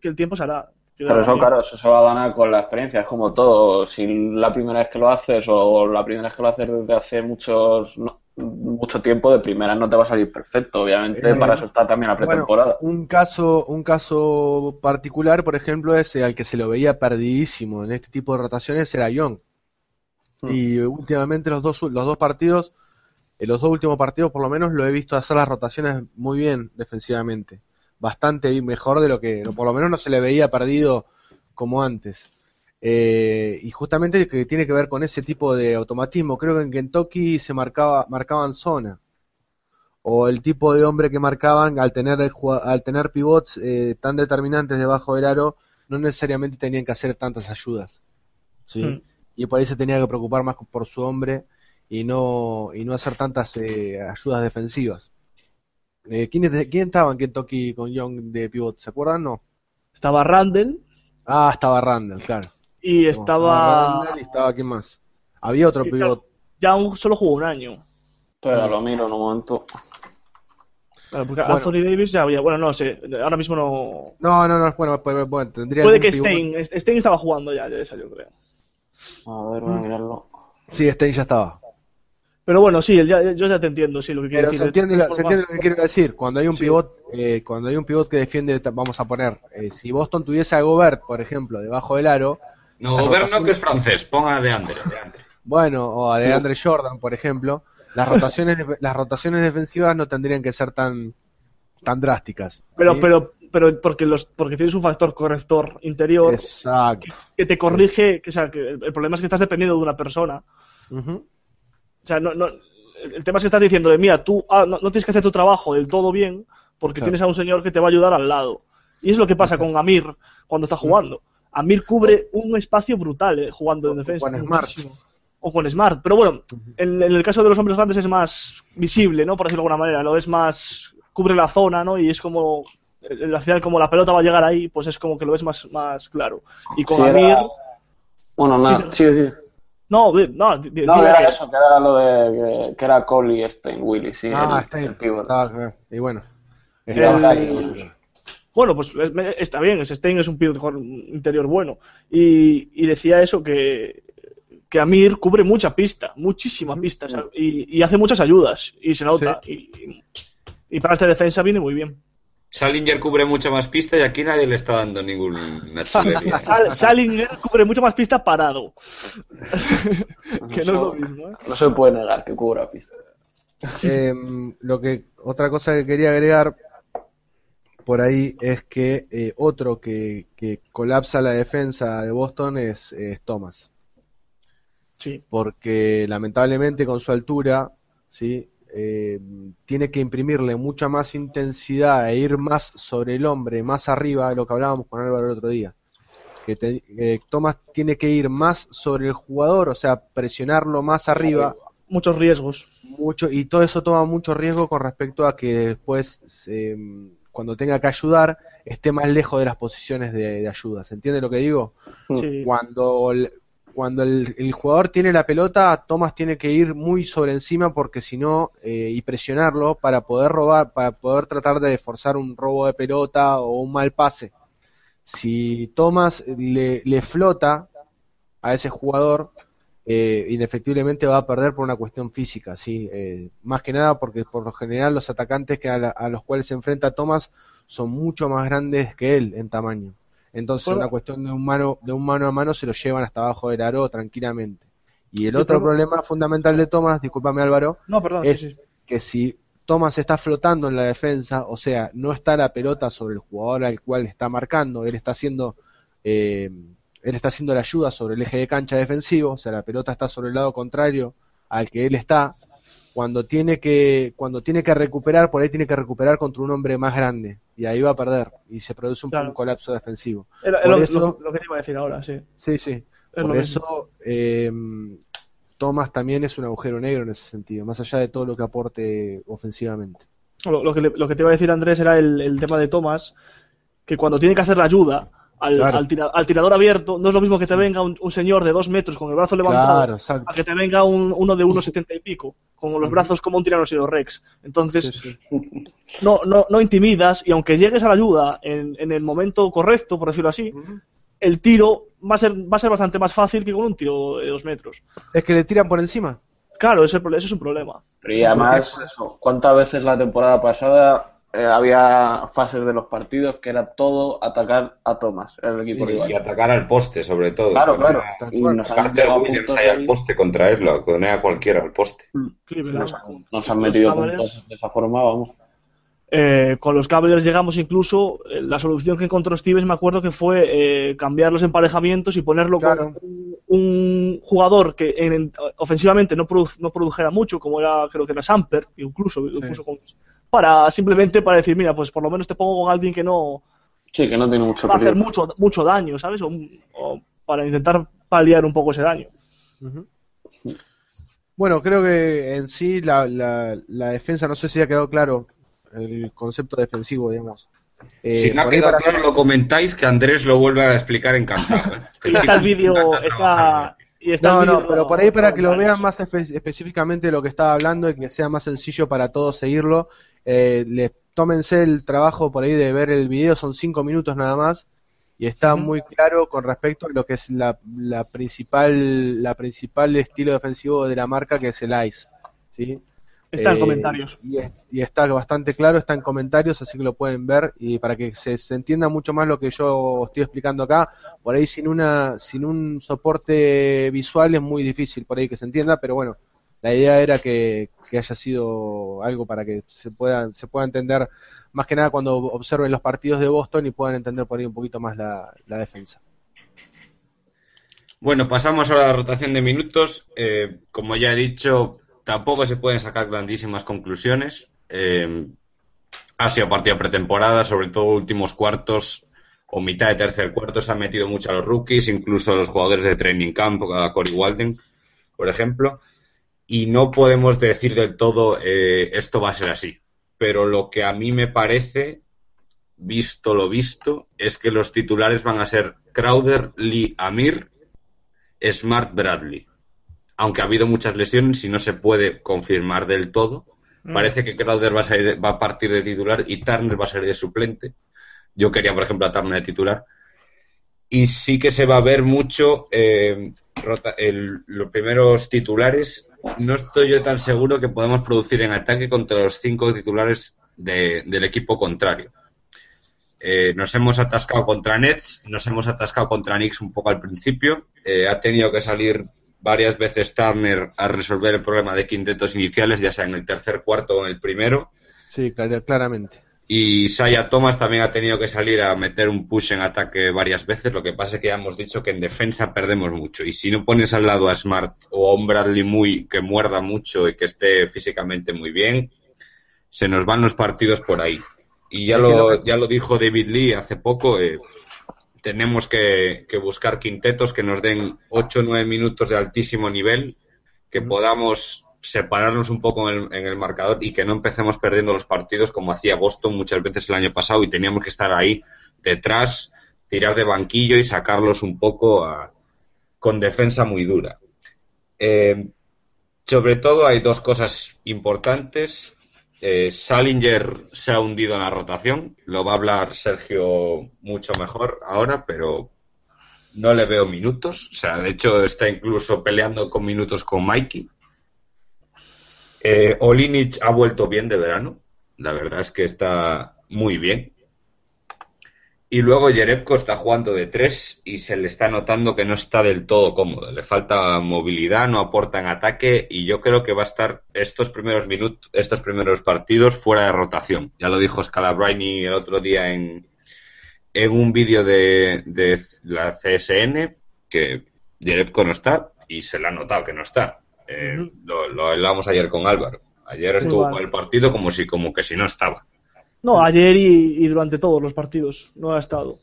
que el tiempo se hará. Pero eso, claro, eso se va a ganar con la experiencia, es como todo. Si la primera vez que lo haces o la primera vez que lo haces desde hace muchos mucho tiempo, de primera no te va a salir perfecto, obviamente, eh, para eso está también la pretemporada. un caso un caso particular, por ejemplo, es al que se lo veía perdidísimo en este tipo de rotaciones era Young. Hmm. Y últimamente los dos los dos partidos en los dos últimos partidos por lo menos lo he visto hacer las rotaciones muy bien defensivamente. Bastante mejor de lo que, por lo menos no se le veía perdido como antes. Eh, y justamente que tiene que ver con ese tipo de automatismo. Creo que en Kentucky se marcaba, marcaban zona. O el tipo de hombre que marcaban al tener, al tener pivots eh, tan determinantes debajo del aro, no necesariamente tenían que hacer tantas ayudas. ¿sí? Hmm. y por ahí se tenía que preocupar más por su hombre y no, y no hacer tantas eh, ayudas defensivas. Eh, ¿quién, ¿Quién estaba en Kentucky con Young de pivot? ¿Se acuerdan? No. Estaba Randall. Ah, estaba Randall, claro. Y estaba. Randall y estaba quién más. Había otro pivot. Young solo jugó un año. Pero lo miro en un momento. Claro, porque Anthony Davis ya había. Bueno, no sé. Ahora mismo no. No, no, no. Bueno, pues, bueno tendría. Puede que Stein. Stein estaba jugando ya, ya esa, yo creo. A ver, voy a mirarlo. Sí, Stein ya estaba. Pero bueno, sí, yo ya te entiendo, sí, lo que quiero decir. Se entiende, lo, que quiero decir. Cuando hay un pivot, eh, cuando hay un pivot que defiende, vamos a poner, eh, si Boston tuviese a Gobert, por ejemplo, debajo del aro. No, Gobert no que es francés, ponga de Andre. Bueno, o a de Andre Jordan, por ejemplo, las rotaciones, las rotaciones defensivas no tendrían que ser tan, tan drásticas. Pero, pero, pero porque los, porque tienes un factor corrector interior que, te corrige, que, o sea, que el, problema es que estás dependiendo de una persona. O sea, no, no, el tema es que estás diciendo de, mira, tú ah, no, tienes que hacer tu trabajo del todo bien porque tienes a un señor que te va a ayudar al lado. Y es lo que pasa con Amir cuando está jugando. Amir cubre un espacio brutal eh, jugando en defensa. Con Smart. O con Smart. Pero bueno, en, el caso de los hombres grandes es más visible, ¿no? Por decirlo de alguna manera. Lo es más. cubre la zona, ¿no? Y es como. Al final, como la pelota va a llegar ahí, pues es como que lo ves más, más claro. Y con Amir. Bueno, nada, sí, sí. No, no, no era eso, que era lo de que, era Cole y Stein, Willy, sí. Ah, Stein. y bueno. bueno, pues está bien, Stein es un pivot interior bueno. Y, y decía eso, que, que Amir cubre mucha pista, muchísima pista, y, y, hace muchas ayudas, y se nota. Y, y, para esta defensa viene muy bien. Salinger cubre mucha más pista y aquí nadie le está dando ningún Salinger cubre mucha más pista parado. que no, es lo mismo. ¿eh? No se puede negar que cubra pista. Em, lo que otra cosa que quería agregar por ahí es que eh, otro que, que, colapsa la defensa de Boston es, es Thomas. Sí. Porque lamentablemente con su altura, sí, eh, tiene que imprimirle mucha más intensidad e ir más sobre el hombre, más arriba, de lo que hablábamos con Álvaro el otro día. Que eh, Thomas tiene que ir más sobre el jugador, o sea, presionarlo más arriba. Muchos riesgos. Mucho, y todo eso toma mucho riesgo con respecto a que después, cuando tenga que ayudar, esté más lejos de las posiciones de, ayuda. ¿Se entiende lo que digo? Cuando cuando el, jugador tiene la pelota, Thomas tiene que ir muy sobre encima porque si no, eh, y presionarlo para poder robar, para poder tratar de forzar un robo de pelota o un mal pase. Si Thomas le, le flota a ese jugador, eh, indefectiblemente va a perder por una cuestión física, ¿sí? Eh, más que nada porque por lo general los atacantes que a, a los cuales se enfrenta Thomas son mucho más grandes que él en tamaño. Entonces, una cuestión de un, mano, de un mano a mano se lo llevan hasta abajo del aro tranquilamente. Y el otro problema fundamental de Thomas, discúlpame Álvaro, es que si Thomas está flotando en la defensa, o sea, no está la pelota sobre el jugador al cual está marcando, él está haciendo, eh, él está haciendo la ayuda sobre el eje de cancha defensivo, o sea, la pelota está sobre el lado contrario al que él está, cuando tiene que cuando tiene que recuperar por ahí tiene que recuperar contra un hombre más grande y ahí va a perder y se produce un, colapso defensivo. Lo, que te iba a decir ahora sí. Sí sí. Por eso eh, Thomas también es un agujero negro en ese sentido más allá de todo lo que aporte ofensivamente. Lo, que, lo que te iba a decir Andrés era el, el tema de Thomas que cuando tiene que hacer la ayuda al, tirador abierto, no es lo mismo que te venga un, señor de dos metros con el brazo levantado a que te venga un, uno de unos setenta y pico, con los brazos como un tiranosaurio rex. Entonces, No, no, no intimidas y aunque llegues a la ayuda en, en el momento correcto, por decirlo así, el tiro va a, ser, va a ser bastante más fácil que con un tiro de dos metros. Es que le tiran por encima. Claro, ese, ese es un problema. y además, ¿cuántas veces la temporada pasada eh, había fases de los partidos que era todo atacar a Thomas, el equipo Y atacar al poste, sobre todo. Claro, claro. Y nos han Williams al poste contra él, lo a cualquiera al poste. Mm. nos, han metido puntos de esa forma, vamos. Eh, con los Cavaliers llegamos incluso, eh, la solución que encontró Stevens me acuerdo que fue cambiar los emparejamientos y ponerlo con un, jugador que en, ofensivamente no, no produjera mucho, como era creo que era Samper, incluso, incluso con, para simplemente para decir, mira, pues por lo menos te pongo con alguien que no... Sí, que no tiene mucho Va a hacer mucho, mucho daño, ¿sabes? O, para intentar paliar un poco ese daño. Bueno, creo que en sí la, la, defensa, no sé si ha quedado claro el concepto defensivo, digamos. Eh, si no ha quedado claro, lo comentáis que Andrés lo vuelva a explicar encantado. ¿eh? está el vídeo, está... no, no, pero por ahí para que lo vean más específicamente lo que estaba hablando y que sea más sencillo para todos seguirlo, eh, les tómense el trabajo por ahí de ver el video, son cinco minutos nada más y está muy claro con respecto a lo que es la, la principal la principal estilo defensivo de la marca que es el ICE, ¿sí? Está en eh, comentarios. Y, está bastante claro, está en comentarios, así que lo pueden ver y para que se, entienda mucho más lo que yo estoy explicando acá, por ahí sin una sin un soporte visual es muy difícil por ahí que se entienda, pero bueno, la idea era que, que haya sido algo para que se pueda se pueda entender más que nada cuando observen los partidos de Boston y puedan entender por ahí un poquito más la, defensa. Bueno, pasamos ahora a la rotación de minutos. Eh, como ya he dicho, tampoco se pueden sacar grandísimas conclusiones. Eh, ha sido partido pretemporada, sobre todo últimos cuartos o mitad de tercer cuarto se han metido mucho a los rookies, incluso a los jugadores de training camp, a Cory Walden, por ejemplo. Y no podemos decir del todo eh, esto va a ser así pero lo que a mí me parece, visto lo visto, es que los titulares van a ser Crowder, Lee, Amir, Smart, Bradley. Aunque ha habido muchas lesiones y no se puede confirmar del todo, mm. parece que Crowder va a, va a partir de titular y Turner va a salir de suplente. Yo quería, por ejemplo, a Turner de titular. Y sí que se va a ver mucho eh, los primeros titulares no estoy yo tan seguro que podamos producir en ataque contra los cinco titulares del equipo contrario. Eh, nos hemos atascado contra Nets, nos hemos atascado contra Knicks un poco al principio. Eh, ha tenido que salir varias veces Turner a resolver el problema de quintetos iniciales, ya sea en el tercer cuarto o en el primero. Sí, claramente. Y Saya Thomas también ha tenido que salir a meter un push en ataque varias veces. Lo que pasa es que ya hemos dicho que en defensa perdemos mucho. Y si no pones al lado a Smart o a un Bradley muy que muerda mucho y que esté físicamente muy bien, se nos van los partidos por ahí. Y ya lo, ya lo dijo David Lee hace poco. Eh, tenemos que, que, buscar quintetos que nos den 8 o 9 minutos de altísimo nivel, que podamos separarnos un poco en el, marcador y que no empecemos perdiendo los partidos como hacía Boston muchas veces el año pasado y teníamos que estar ahí detrás, tirar de banquillo y sacarlos un poco con defensa muy dura. Eh, sobre todo hay dos cosas importantes. Eh, Salinger se ha hundido en la rotación, lo va a hablar Sergio mucho mejor ahora, pero no le veo minutos. O sea, de hecho está incluso peleando con minutos con Mikey. Eh, Olinich ha vuelto bien de verano. La verdad es que está muy bien. Y luego Jerebko está jugando de tres y se le está notando que no está del todo cómodo. Le falta movilidad, no aporta en ataque y yo creo que va a estar estos primeros minutos, estos primeros partidos fuera de rotación. Ya lo dijo Scalabrine el otro día en, en un vídeo de, la CSN que Jerebko no está y se le ha notado que no está. Eh, lo, hablamos ayer con Álvaro. Ayer estuvo el partido como si como que si no estaba. No, ayer y, durante todos los partidos no ha estado.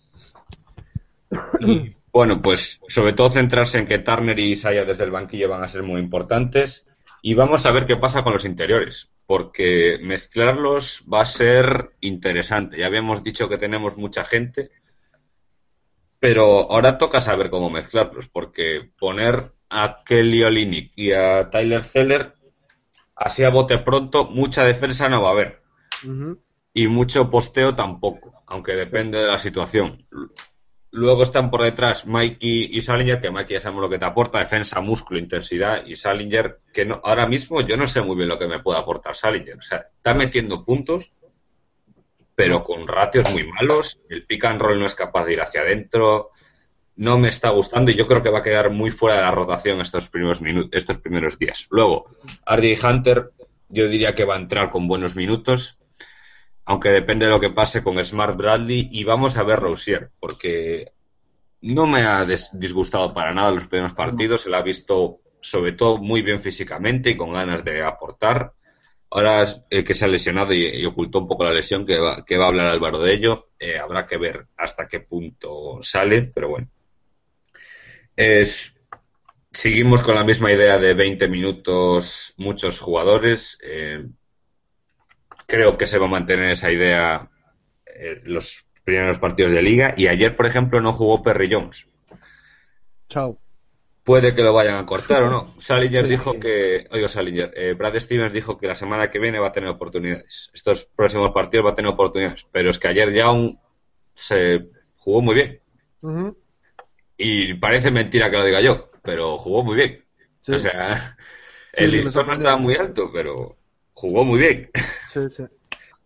bueno, pues sobre todo centrarse en que Turner y Isaiah desde el banquillo van a ser muy importantes y vamos a ver qué pasa con los interiores, porque mezclarlos va a ser interesante. Ya habíamos dicho que tenemos mucha gente, pero ahora toca saber cómo mezclarlos, porque poner a Kelly Olinick y a Tyler Zeller, así a bote pronto, mucha defensa no va a haber. Y mucho posteo tampoco, aunque depende de la situación. Luego están por detrás Mikey y Salinger, que Mikey ya sabemos lo que te aporta, defensa, músculo, intensidad, y Salinger, que no, ahora mismo yo no sé muy bien lo que me puede aportar Salinger. O sea, está metiendo puntos, pero con ratios muy malos, el pick and roll no es capaz de ir hacia adentro, no me está gustando y yo creo que va a quedar muy fuera de la rotación estos primeros minutos, estos primeros días. Luego, RJ Hunter, yo diría que va a entrar con buenos minutos, aunque depende de lo que pase con Smart Bradley y vamos a ver Rousier, porque no me ha disgustado para nada los primeros partidos, se la ha visto sobre todo muy bien físicamente y con ganas de aportar. Ahora eh, que se ha lesionado y, ocultó un poco la lesión, que va, que va a hablar Álvaro de ello, eh, habrá que ver hasta qué punto sale, pero bueno es seguimos con la misma idea de 20 minutos, muchos jugadores. Eh, creo que se va a mantener esa idea eh, los primeros partidos de liga. Y ayer, por ejemplo, no jugó Perry Jones. Chao. Puede que lo vayan a cortar o no. Salinger dijo que, oiga Salinger, eh, Brad Stevens dijo que la semana que viene va a tener oportunidades. Estos próximos partidos va a tener oportunidades. Pero es que ayer ya aún se jugó muy bien. Y parece mentira que lo diga yo, pero jugó muy bien. O sea, el listón no estaba muy alto, pero jugó muy bien.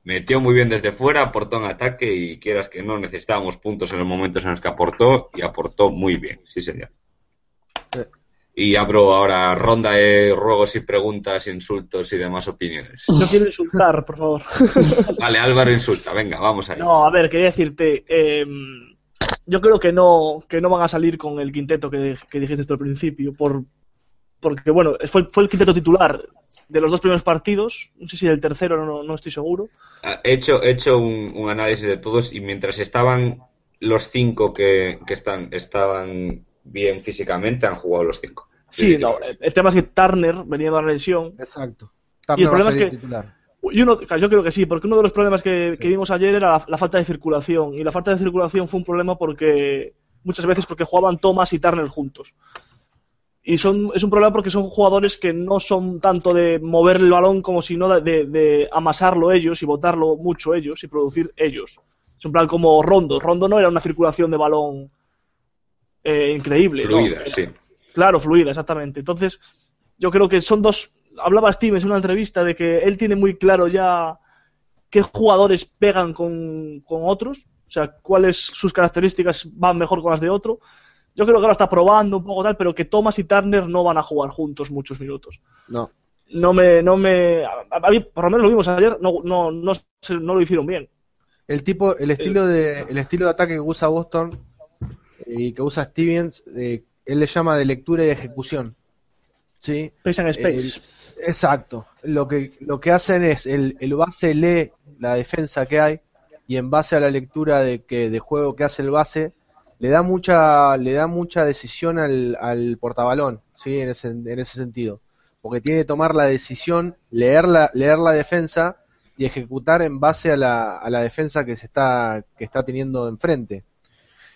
Metió muy bien desde fuera, aportó en ataque y quieras que no, necesitábamos puntos en los momentos en los que aportó y aportó muy bien, sí señor. Y abro ahora ronda de ruegos y preguntas, insultos y demás opiniones. No quiero insultar, por favor. Vale, Álvaro insulta, venga, vamos allá. No, a ver, quería decirte, eh, yo creo que no, que no van a salir con el quinteto que, dijiste al principio, por, porque bueno, fue, fue el quinteto titular de los dos primeros partidos, no sé si el tercero, no, no estoy seguro. Ah, he hecho, he hecho un, análisis de todos y mientras estaban los cinco que, que están, estaban bien físicamente, han jugado los cinco. Sí, no, el tema es que Turner venía de una lesión. Exacto. y el problema es que titular. Yo creo que sí, porque uno de los problemas que, vimos ayer era la, falta de circulación. Y la falta de circulación fue un problema porque muchas veces porque jugaban Thomas y Turner juntos. Y son, es un problema porque son jugadores que no son tanto de mover el balón como sino de, de, amasarlo ellos y botarlo mucho ellos y producir ellos. Es un plan como Rondo. Rondo no era una circulación de balón eh, increíble. Fluida, sí. Claro, fluida, exactamente. Entonces, yo creo que son dos hablaba Stevens en una entrevista de que él tiene muy claro ya qué jugadores pegan con, otros, o sea, cuáles sus características van mejor con las de otro. Yo creo que ahora está probando un poco tal, pero que Thomas y Turner no van a jugar juntos muchos minutos. No. No me, no me, a, mí, por lo menos lo vimos ayer, no, no, no, no lo hicieron bien. El tipo, el estilo de, el estilo de ataque que usa Boston y que usa Stevens, eh, él le llama de lectura y de ejecución. ¿sí? Space and Space. Exacto. Lo que, lo que hacen es, el, el base lee la defensa que hay y en base a la lectura de, que, de juego que hace el base, le da mucha, le da mucha decisión al, al portabalón, ¿sí? En ese, en ese sentido. Porque tiene que tomar la decisión, leer la, leer la defensa y ejecutar en base a la, a la defensa que se está, que está teniendo enfrente.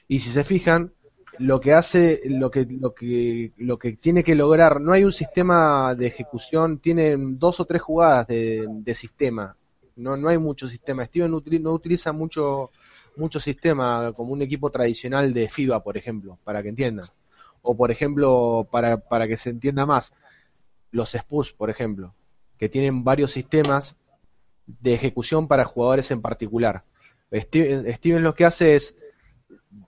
Y si se fijan, lo que hace, lo que, lo que, lo que tiene que lograr, no hay un sistema de ejecución, tiene dos o tres jugadas de, de sistema, no, no hay mucho sistema. Steven no utiliza mucho, mucho sistema como un equipo tradicional de FIBA, por ejemplo, para que entiendan. O por ejemplo, para, para que se entienda más, los Spurs, por ejemplo, que tienen varios sistemas de ejecución para jugadores en particular. Steven, Steven lo que hace es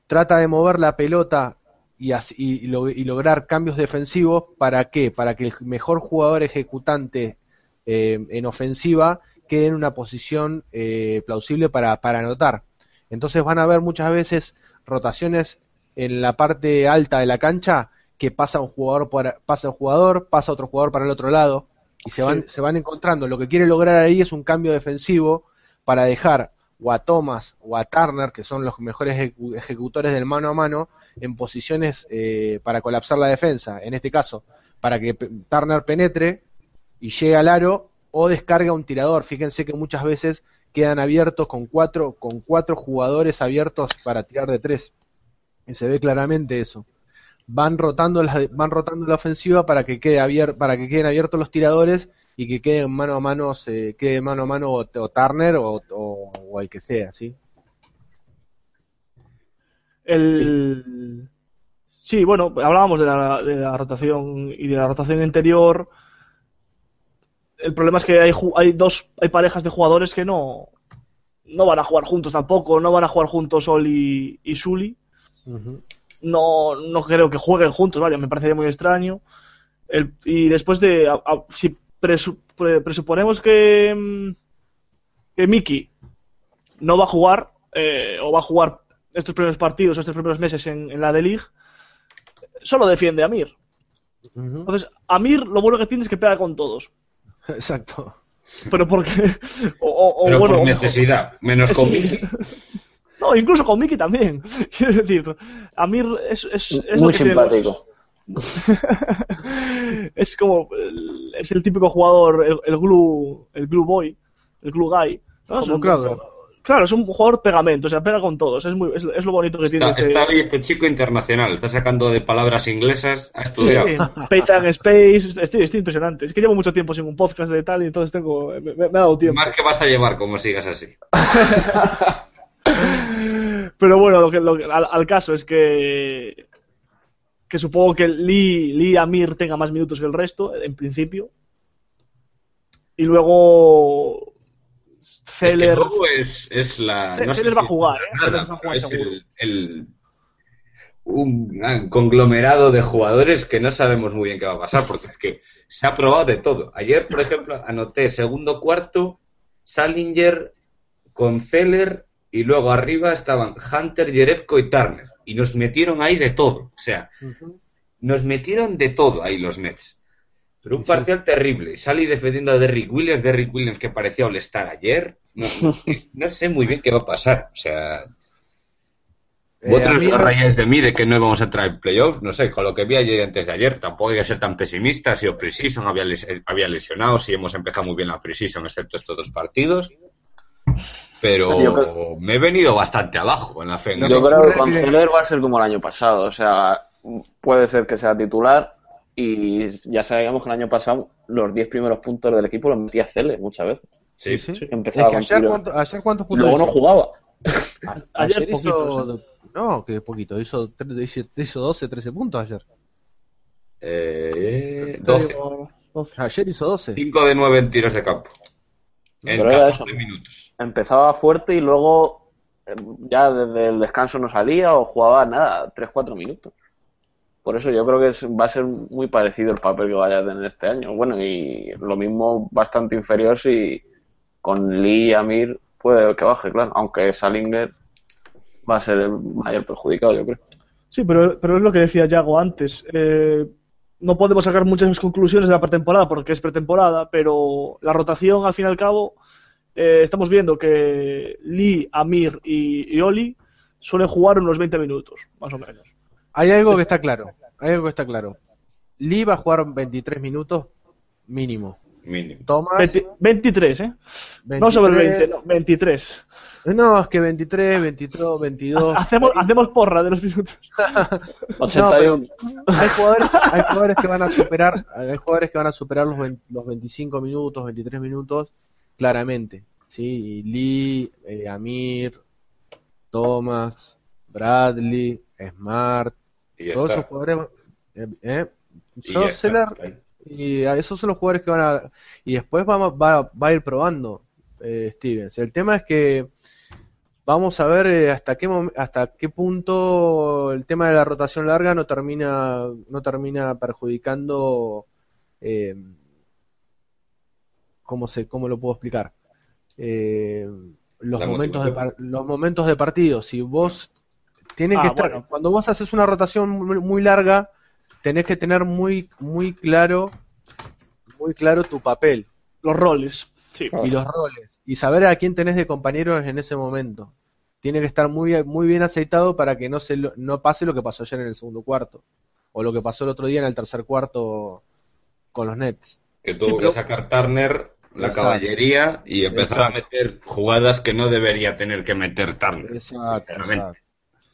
trata de mover la pelota y, y, lograr cambios defensivos. ¿Para qué? Para que el mejor jugador ejecutante eh, en ofensiva quede en una posición eh, plausible para, anotar. Entonces van a haber muchas veces rotaciones en la parte alta de la cancha que pasa un jugador pasa un jugador, pasa otro jugador para el otro lado y se van, se van encontrando. Lo que quiere lograr ahí es un cambio defensivo para dejar o a Thomas o a Turner, que son los mejores ejecutores del mano a mano, en posiciones eh, para colapsar la defensa. En este caso, para que Turner penetre y llegue al aro o descarga un tirador. Fíjense que muchas veces quedan abiertos con cuatro, con cuatro jugadores abiertos para tirar de tres. Y se ve claramente eso. Van rotando la, van rotando la ofensiva para que quede abier, para que queden abiertos los tiradores y que quede mano a mano, se quede mano a mano o, Turner o, o, el que sea, ¿sí? El... Sí, bueno, hablábamos de la, de la rotación y de la rotación interior. El problema es que hay, hay dos hay parejas de jugadores que no, no van a jugar juntos tampoco, no van a jugar juntos Oli y Sully. no, no creo que jueguen juntos, vale, me parecería muy extraño. El, y después de, si presuponemos que, mm, que Miki no va a jugar eh, o va a jugar estos primeros partidos o estos primeros meses en, la de League, solo defiende a Mir. Entonces, Amir lo bueno que tiene es que pega con todos. Exacto. Pero porque. O, Pero por necesidad, menos con Miki. No, incluso con Miki también. Quiero decir, Amir es. es, Muy simpático. es como. Es el típico jugador, el, glue, el glue boy, el glue guy. Claro, es un jugador pegamento, o sea, pega con todos. Es, muy, es, lo bonito que tiene. Este... Está ahí este chico internacional, está sacando de palabras inglesas a estudiar. Sí, sí. Space, estoy, estoy, impresionante. Es que llevo mucho tiempo sin un podcast de tal y entonces tengo. Me, me, ha dado tiempo. Más que vas a llevar como sigas así. Pero bueno, lo que, lo, al, al, caso es que. Que supongo que Lee, Lee Amir tenga más minutos que el resto, en principio. Y luego Feller. Es, es, la. Feller va a jugar, ¿eh? es el, un conglomerado de jugadores que no sabemos muy bien qué va a pasar, porque es que se ha probado de todo. Ayer, por ejemplo, anoté segundo cuarto, Salinger con Feller y luego arriba estaban Hunter, Jerebko y Turner. Y nos metieron ahí de todo. O sea, nos metieron de todo ahí los Nets. Pero un parcial terrible. Salí defendiendo a Derrick Williams, Derrick Williams que parecía estar ayer. No, sé muy bien qué va a pasar. O sea, eh, vosotros os rayáis de mí de que no íbamos a entrar en playoffs. No sé, con lo que vi ayer antes de ayer, tampoco hay que ser tan pesimista. Ha sido Precision, había, había lesionado. Sí, hemos empezado muy bien la Precision, excepto estos dos partidos. Pero me he venido bastante abajo en la fe. Yo creo que con Zeller va a ser como el año pasado. O sea, puede ser que sea titular, y ya sabíamos que el año pasado los 10 primeros puntos del equipo los metía Cele muchas veces. Sí, sí. Empezaba ayer, cuántos puntos Luego no jugaba. ayer, hizo. No, que poquito. Hizo, hizo 12, 13 puntos ayer. Eh, 12. Ayer hizo 12. 5 de 9 en tiros de campo. En Pero era eso. minutos. Empezaba fuerte y luego eh, ya desde el descanso no salía o jugaba nada, 3-4 minutos. Por eso yo creo que va a ser muy parecido el papel que vaya a tener este año. Bueno, y lo mismo bastante inferior si con Lee y Amir puede que baje, claro. Aunque Salinger va a ser el mayor perjudicado, yo creo. Sí, pero, pero es lo que decía Yago antes. Eh, no podemos sacar muchas conclusiones de la pretemporada porque es pretemporada, pero la rotación, al fin y al cabo, eh, estamos viendo que Lee, Amir y, y Oli suelen jugar unos 20 minutos, más o menos. Hay algo que está claro. Hay algo que está claro. Lee va a jugar 23 minutos mínimo. Mínimo. Tomás. 23, ¿eh? no sobre 20, no, 23. No, es que 23, 22, 22. Hacemos, hacemos porra de los minutos. 81. hay, jugadores, hay jugadores que van a superar, hay jugadores que van a superar los, los 25 minutos, 23 minutos, claramente. ¿sí? Lee, eh, Amir, Thomas, Bradley, Smart, y todos esos jugadores, eh, eh y, esos son los jugadores que van a, y después vamos, va, va a ir probando eh, Stevens. El tema es que vamos a ver eh, hasta qué hasta qué punto el tema de la rotación larga no termina no termina perjudicando eh, cómo se cómo lo puedo explicar eh, los momentos de los momentos de partido si vos tiene que ah, estar, cuando vos haces una rotación muy, larga, tenés que tener muy, muy claro, muy claro tu papel. Los roles. Y los roles. Y saber a quién tenés de compañeros en ese momento. Tiene que estar muy, muy bien aceitado para que no, se no pase lo que pasó ayer en el segundo cuarto. O lo que pasó el otro día en el tercer cuarto con los Nets. Que tuvo que sacar Turner la caballería y empezar a meter jugadas que no debería tener que meter Turner. Exacto,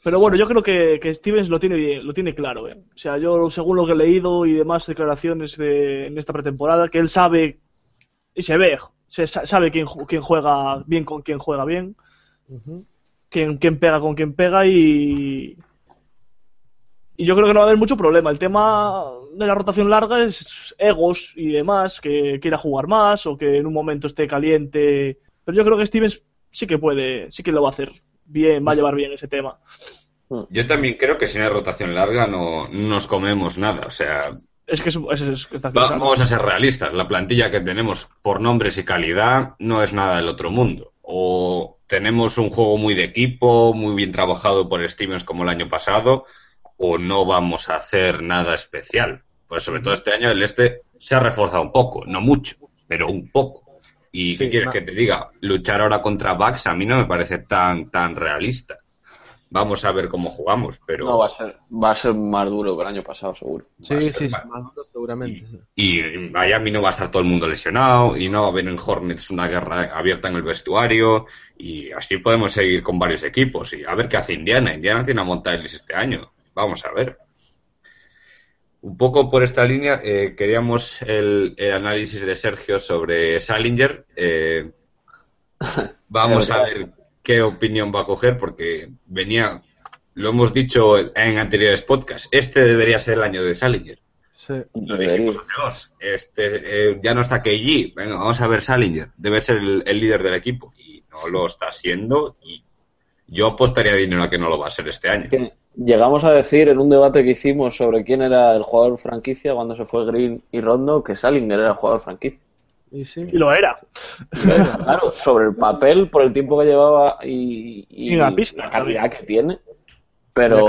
pero bueno, yo creo que, Stevens lo tiene bien, lo tiene claro. ¿eh? O sea, yo según lo que he leído y demás declaraciones de, en esta pretemporada, que él sabe y se ve, se sabe quién, quién juega bien con quién juega bien, quién, quién, pega con quién pega y, y yo creo que no va a haber mucho problema. El tema de la rotación larga es egos y demás, que quiera jugar más o que en un momento esté caliente. Pero yo creo que Stevens sí que puede, sí que lo va a hacer bien, va a llevar bien ese tema. Yo también creo que sin la rotación larga no, nos comemos nada. O sea, es que, es, vamos a ser realistas. La plantilla que tenemos por nombres y calidad no es nada del otro mundo. O tenemos un juego muy de equipo, muy bien trabajado por Stevens como el año pasado, o no vamos a hacer nada especial. Pues sobre todo este año el este se ha reforzado un poco, no mucho, pero un poco. ¿Y qué quieres que te diga? Luchar ahora contra Bucks a mí no me parece tan, tan realista. Vamos a ver cómo jugamos, pero... No, va a ser, va a ser más duro que el año pasado, seguro. Sí, sí, más... más duro seguramente. Y, en Miami no va a estar todo el mundo lesionado, y no va a haber en Hornets una guerra abierta en el vestuario, y así podemos seguir con varios equipos, y a ver qué hace Indiana. Indiana tiene a Montaelis este año, vamos a ver. Un poco por esta línea, eh, queríamos el, análisis de Sergio sobre Salinger. Eh, vamos a ver qué opinión va a coger, porque venía, lo hemos dicho en anteriores podcasts, este debería ser el año de Salinger. Lo dijimos Este, eh, ya no está KG, venga, vamos a ver Salinger, debe ser el, líder del equipo, y no lo está siendo, y yo apostaría dinero a que no lo va a ser este año. Llegamos a decir en un debate que hicimos sobre quién era el jugador franquicia cuando se fue Green y Rondo que Salinger era el jugador franquicia. Y, lo era. claro, sobre el papel, por el tiempo que llevaba y, la, pista, calidad que tiene. Pero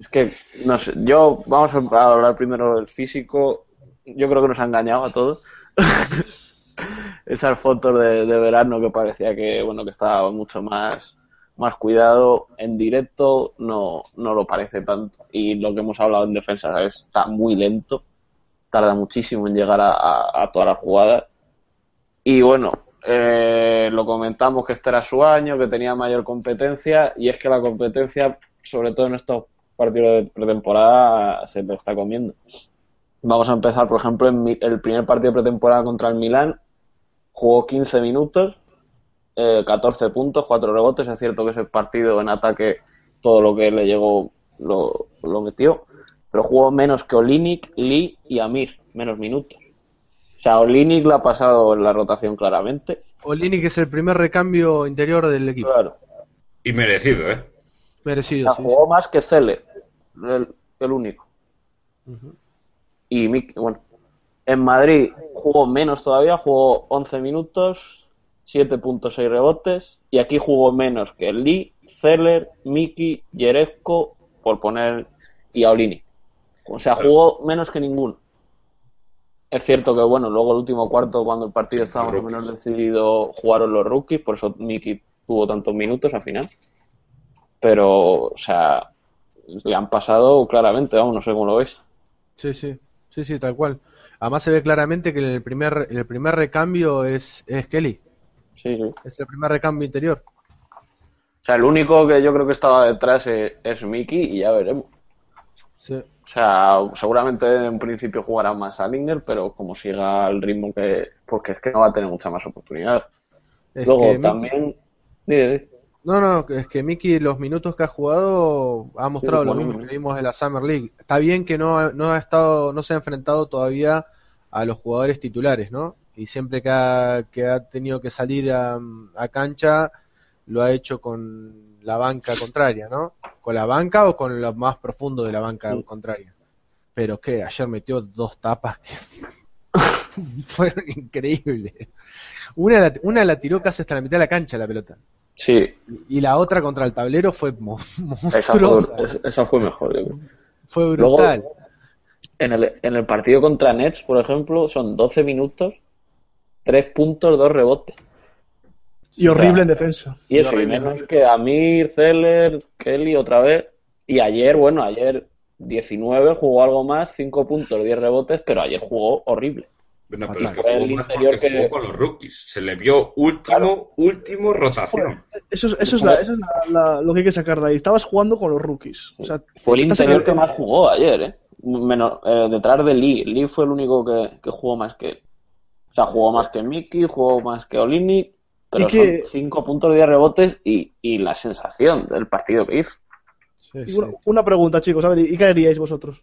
es que, no sé, yo, vamos a hablar primero del físico. Yo creo que nos ha engañado a todos. Esas fotos de, de, verano que parecía que, bueno, que estaba mucho más, más cuidado. En directo no, no lo parece tanto. Y lo que hemos hablado en defensa es, está muy lento tarda muchísimo en llegar a, todas las jugadas. Y bueno, eh, lo comentamos que este era su año, que tenía mayor competencia, y es que la competencia, sobre todo en estos partidos de pretemporada, se le está comiendo. Vamos a empezar, por ejemplo, en el primer partido de pretemporada contra el Milán, jugó 15 minutos, 14 eh, puntos, 4 rebotes. Es cierto que ese partido en ataque, todo lo que le llegó lo, lo metió pero jugó menos que Olinik, Lee y Amir, menos minutos. O sea, Olinik la ha pasado en la rotación claramente. Olinik es el primer recambio interior del equipo. Claro. Y merecido, ¿eh? Merecido, o Jugó más que Cele, el, único. Y bueno, en Madrid jugó menos todavía, jugó 11 minutos, 7.6 rebotes, y aquí jugó menos que Lee, Zeller, Miki, Yeresco, por poner, y Olinik. O sea, jugó menos que ninguno. Es cierto que, bueno, luego el último cuarto, cuando el partido estaba más o menos decidido, jugaron los rookies, por eso Miki tuvo tantos minutos al final. Pero, o sea, le han pasado claramente, vamos, no sé cómo lo veis. Sí, sí, sí, sí, tal cual. Además se ve claramente que el primer, el primer recambio es, es Kelly. Sí, sí. Es el primer recambio interior. O sea, el único que yo creo que estaba detrás es, es Mickey y ya veremos. Sí. O sea, seguramente en principio jugará más a Linger, pero como siga el ritmo que. Porque es que no va a tener mucha más oportunidad. Luego también. No, no, es que Miki los minutos que ha jugado ha mostrado lo mismo que vimos en la Summer League. Está bien que no, no ha estado, no se ha enfrentado todavía a los jugadores titulares, ¿no? Y siempre que ha, que ha tenido que salir a, a cancha, lo ha hecho con la banca contraria, ¿no? con la banca o con lo más profundo de la banca contraria. Pero que ayer metió dos tapas que fueron increíbles. Una la, una la tiró casi hasta la mitad de la cancha la pelota. Sí. Y la otra contra el tablero fue monstruosa. Esa fue, mejor. Fue brutal. en, el, en el partido contra Nets, por ejemplo, son 12 minutos, 3 puntos, 2 rebotes. Y horrible en defensa. Y eso, y menos que Amir, Zeller, Kelly otra vez. Y ayer, bueno, ayer 19 jugó algo más, 5 puntos, 10 rebotes, pero ayer jugó horrible. Bueno, pero es que jugó más porque que... jugó con los rookies. Se le vio último, último rotación. eso, es, eso es, la, eso es la, lo que hay que sacar de ahí. Estabas jugando con los rookies. O sea, fue el interior que más jugó ayer, ¿eh? Menos, eh, detrás de Lee. Lee fue el único que, que jugó más que él. O sea, jugó más que Mickey, jugó más que Olini, pero son cinco puntos de rebotes y, y, la sensación del partido que hizo. Una, pregunta, chicos, a ver, ¿y qué haríais vosotros?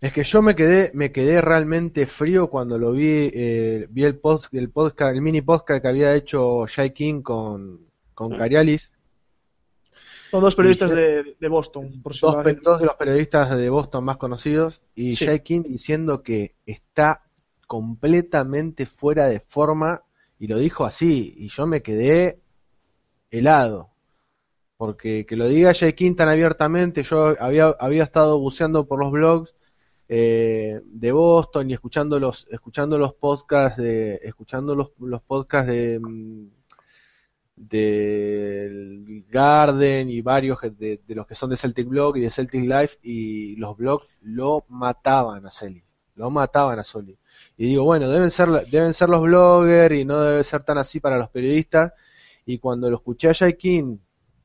Es que yo me quedé, me quedé realmente frío cuando lo vi, eh, vi el, post, el podcast, el mini podcast que había hecho Shai King con, con Carialis. Son dos periodistas de, de, Boston, por dos, dos, de los periodistas de Boston más conocidos. Y sí. King diciendo que está completamente fuera de forma y lo dijo así, y yo me quedé helado. Porque que lo diga Jay King tan abiertamente, yo había, había estado buceando por los blogs eh, de Boston y escuchando los, escuchando los podcasts de, escuchando los, los podcasts de, mm, del Garden y varios de, los que son de Celtic Blog y de Celtic Life y los blogs lo mataban a Celi, lo mataban a Soli. Y digo, bueno, deben ser, deben ser los bloggers y no debe ser tan así para los periodistas. Y cuando lo escuché a Jaikin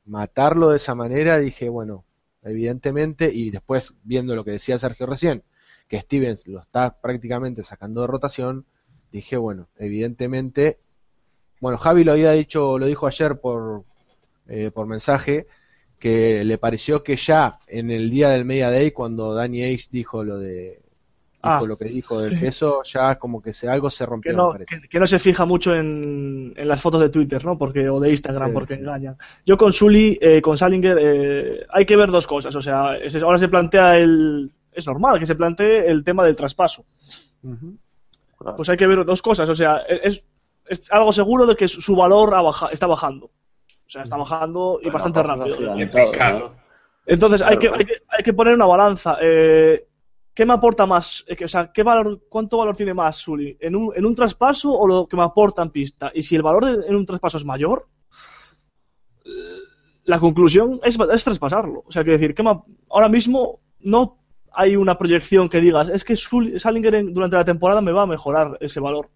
matarlo de esa manera, dije, bueno, evidentemente, y después viendo lo que decía Sergio recién, que Stevens lo está prácticamente sacando de rotación, dije, bueno, evidentemente bueno, Javi lo había dicho, lo dijo ayer por, eh, por mensaje, que le pareció que ya en el día del Media Day, cuando Danny H dijo lo de ah, lo que dijo del peso, ya como que se, algo se rompió. Que no, que, no se fija mucho en, en, las fotos de Twitter, ¿no? Porque, o de Instagram, porque engañan. Yo con Sully, eh, con Salinger, eh, hay que ver dos cosas. O sea, ahora se plantea el. Es normal que se plantee el tema del traspaso. Pues hay que ver dos cosas. O sea, es, es algo seguro de que su valor está bajando. O sea, está bajando y bastante rápido. Entonces hay, que, hay, que, hay que poner una balanza. Eh, ¿Qué me aporta más? Eh, o sea, ¿qué valor, ¿cuánto valor tiene más Sully? ¿En un, ¿En un traspaso o lo que me aporta en pista? Y si el valor en un traspaso es mayor, eh, la conclusión es, traspasarlo. O sea, quiero decir, que ahora mismo no hay una proyección que digas, es que Salinger durante la temporada me va a mejorar ese valor.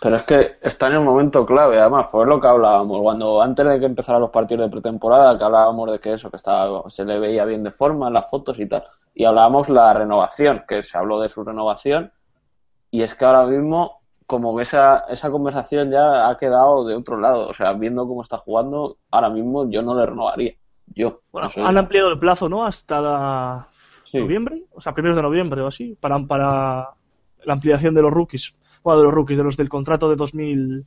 Pero es que está en el momento clave, además, pues es lo que hablábamos. Cuando antes de que empezaran los partidos de pretemporada, que hablábamos de que eso, que estaba, se le veía bien de forma en las fotos y tal. Y hablábamos la renovación, que se habló de su renovación. Y es que ahora mismo, como que esa, esa conversación ya ha quedado de otro lado. O sea, viendo cómo está jugando, ahora mismo yo no le renovaría. Yo. Bueno, han ampliado el plazo, ¿no? Hasta noviembre, o sea, primeros de noviembre o así, para, para la ampliación de los rookies de los rookies, de los del contrato de 2011.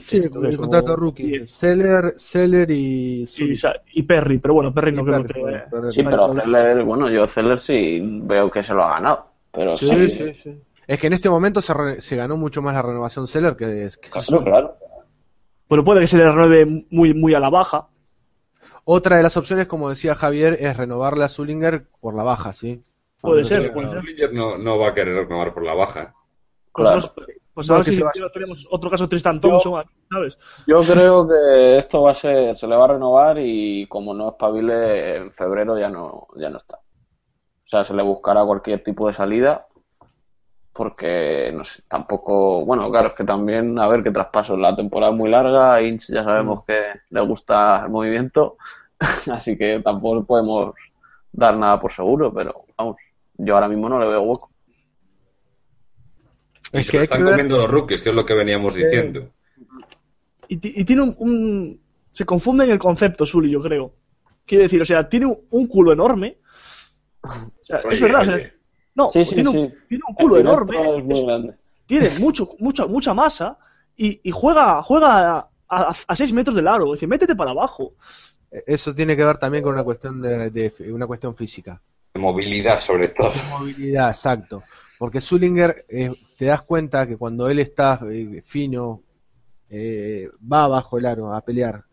Sí, el contrato rookie. Seller, Seller y... y Perry, pero bueno, Perry no creo que... sí, pero Seller, bueno, yo Seller sí veo que se lo ha ganado. Pero sí, sí, sí. Es que en este momento se, se ganó mucho más la renovación Seller que... que claro, claro. Bueno, puede que se le renueve muy, muy a la baja. Otra de las opciones, como decía Javier, es renovarle a Zullinger por la baja, ¿sí? Puede ser. Zullinger no, no va a querer renovar por la baja. Pues, pues ahora sí tenemos otro caso Tristan Thompson, ¿sabes? Yo creo que esto va a ser, se le va a renovar y como no es pabile, en febrero ya no, ya no está. O sea, se le buscará cualquier tipo de salida porque no sé, tampoco, bueno, claro, es que también, a ver qué traspaso, la temporada es muy larga, Inch ya sabemos mm. que le gusta el movimiento, así que tampoco podemos dar nada por seguro, pero vamos, yo ahora mismo no le veo hueco. Es que están comiendo los rookies, que es lo que veníamos diciendo. Y, tiene un, Se confunde en el concepto, Sully, yo creo. Quiere decir, o sea, tiene un, culo enorme. es verdad. no, tiene, un, culo enorme. tiene mucho, mucha, mucha masa y, juega, juega a, 6 metros del aro. Dice, métete para abajo. Eso tiene que ver también con una cuestión de, una cuestión física. De movilidad, sobre todo. De movilidad, exacto. Porque Zullinger, eh, te das cuenta que cuando él está eh, fino, eh, va bajo el aro a pelear.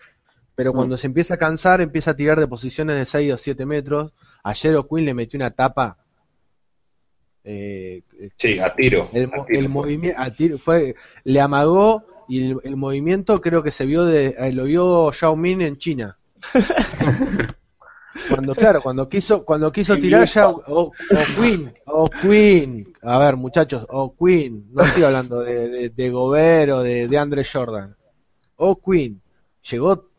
Pero mm. cuando se empieza a cansar, empieza a tirar de posiciones de 6 o 7 metros. Ayer O'Quinn le metió una tapa. sí, a tiro. El, movimiento, fue, le amagó y el, movimiento creo que se vio de, lo vio Xiao Min en China. Cuando, claro, cuando quiso, cuando quiso tirar ya, o, Queen, o Queen, a ver muchachos, o Queen, no estoy hablando de, de, de Gobert o de, de Andre Jordan, o Queen, llegó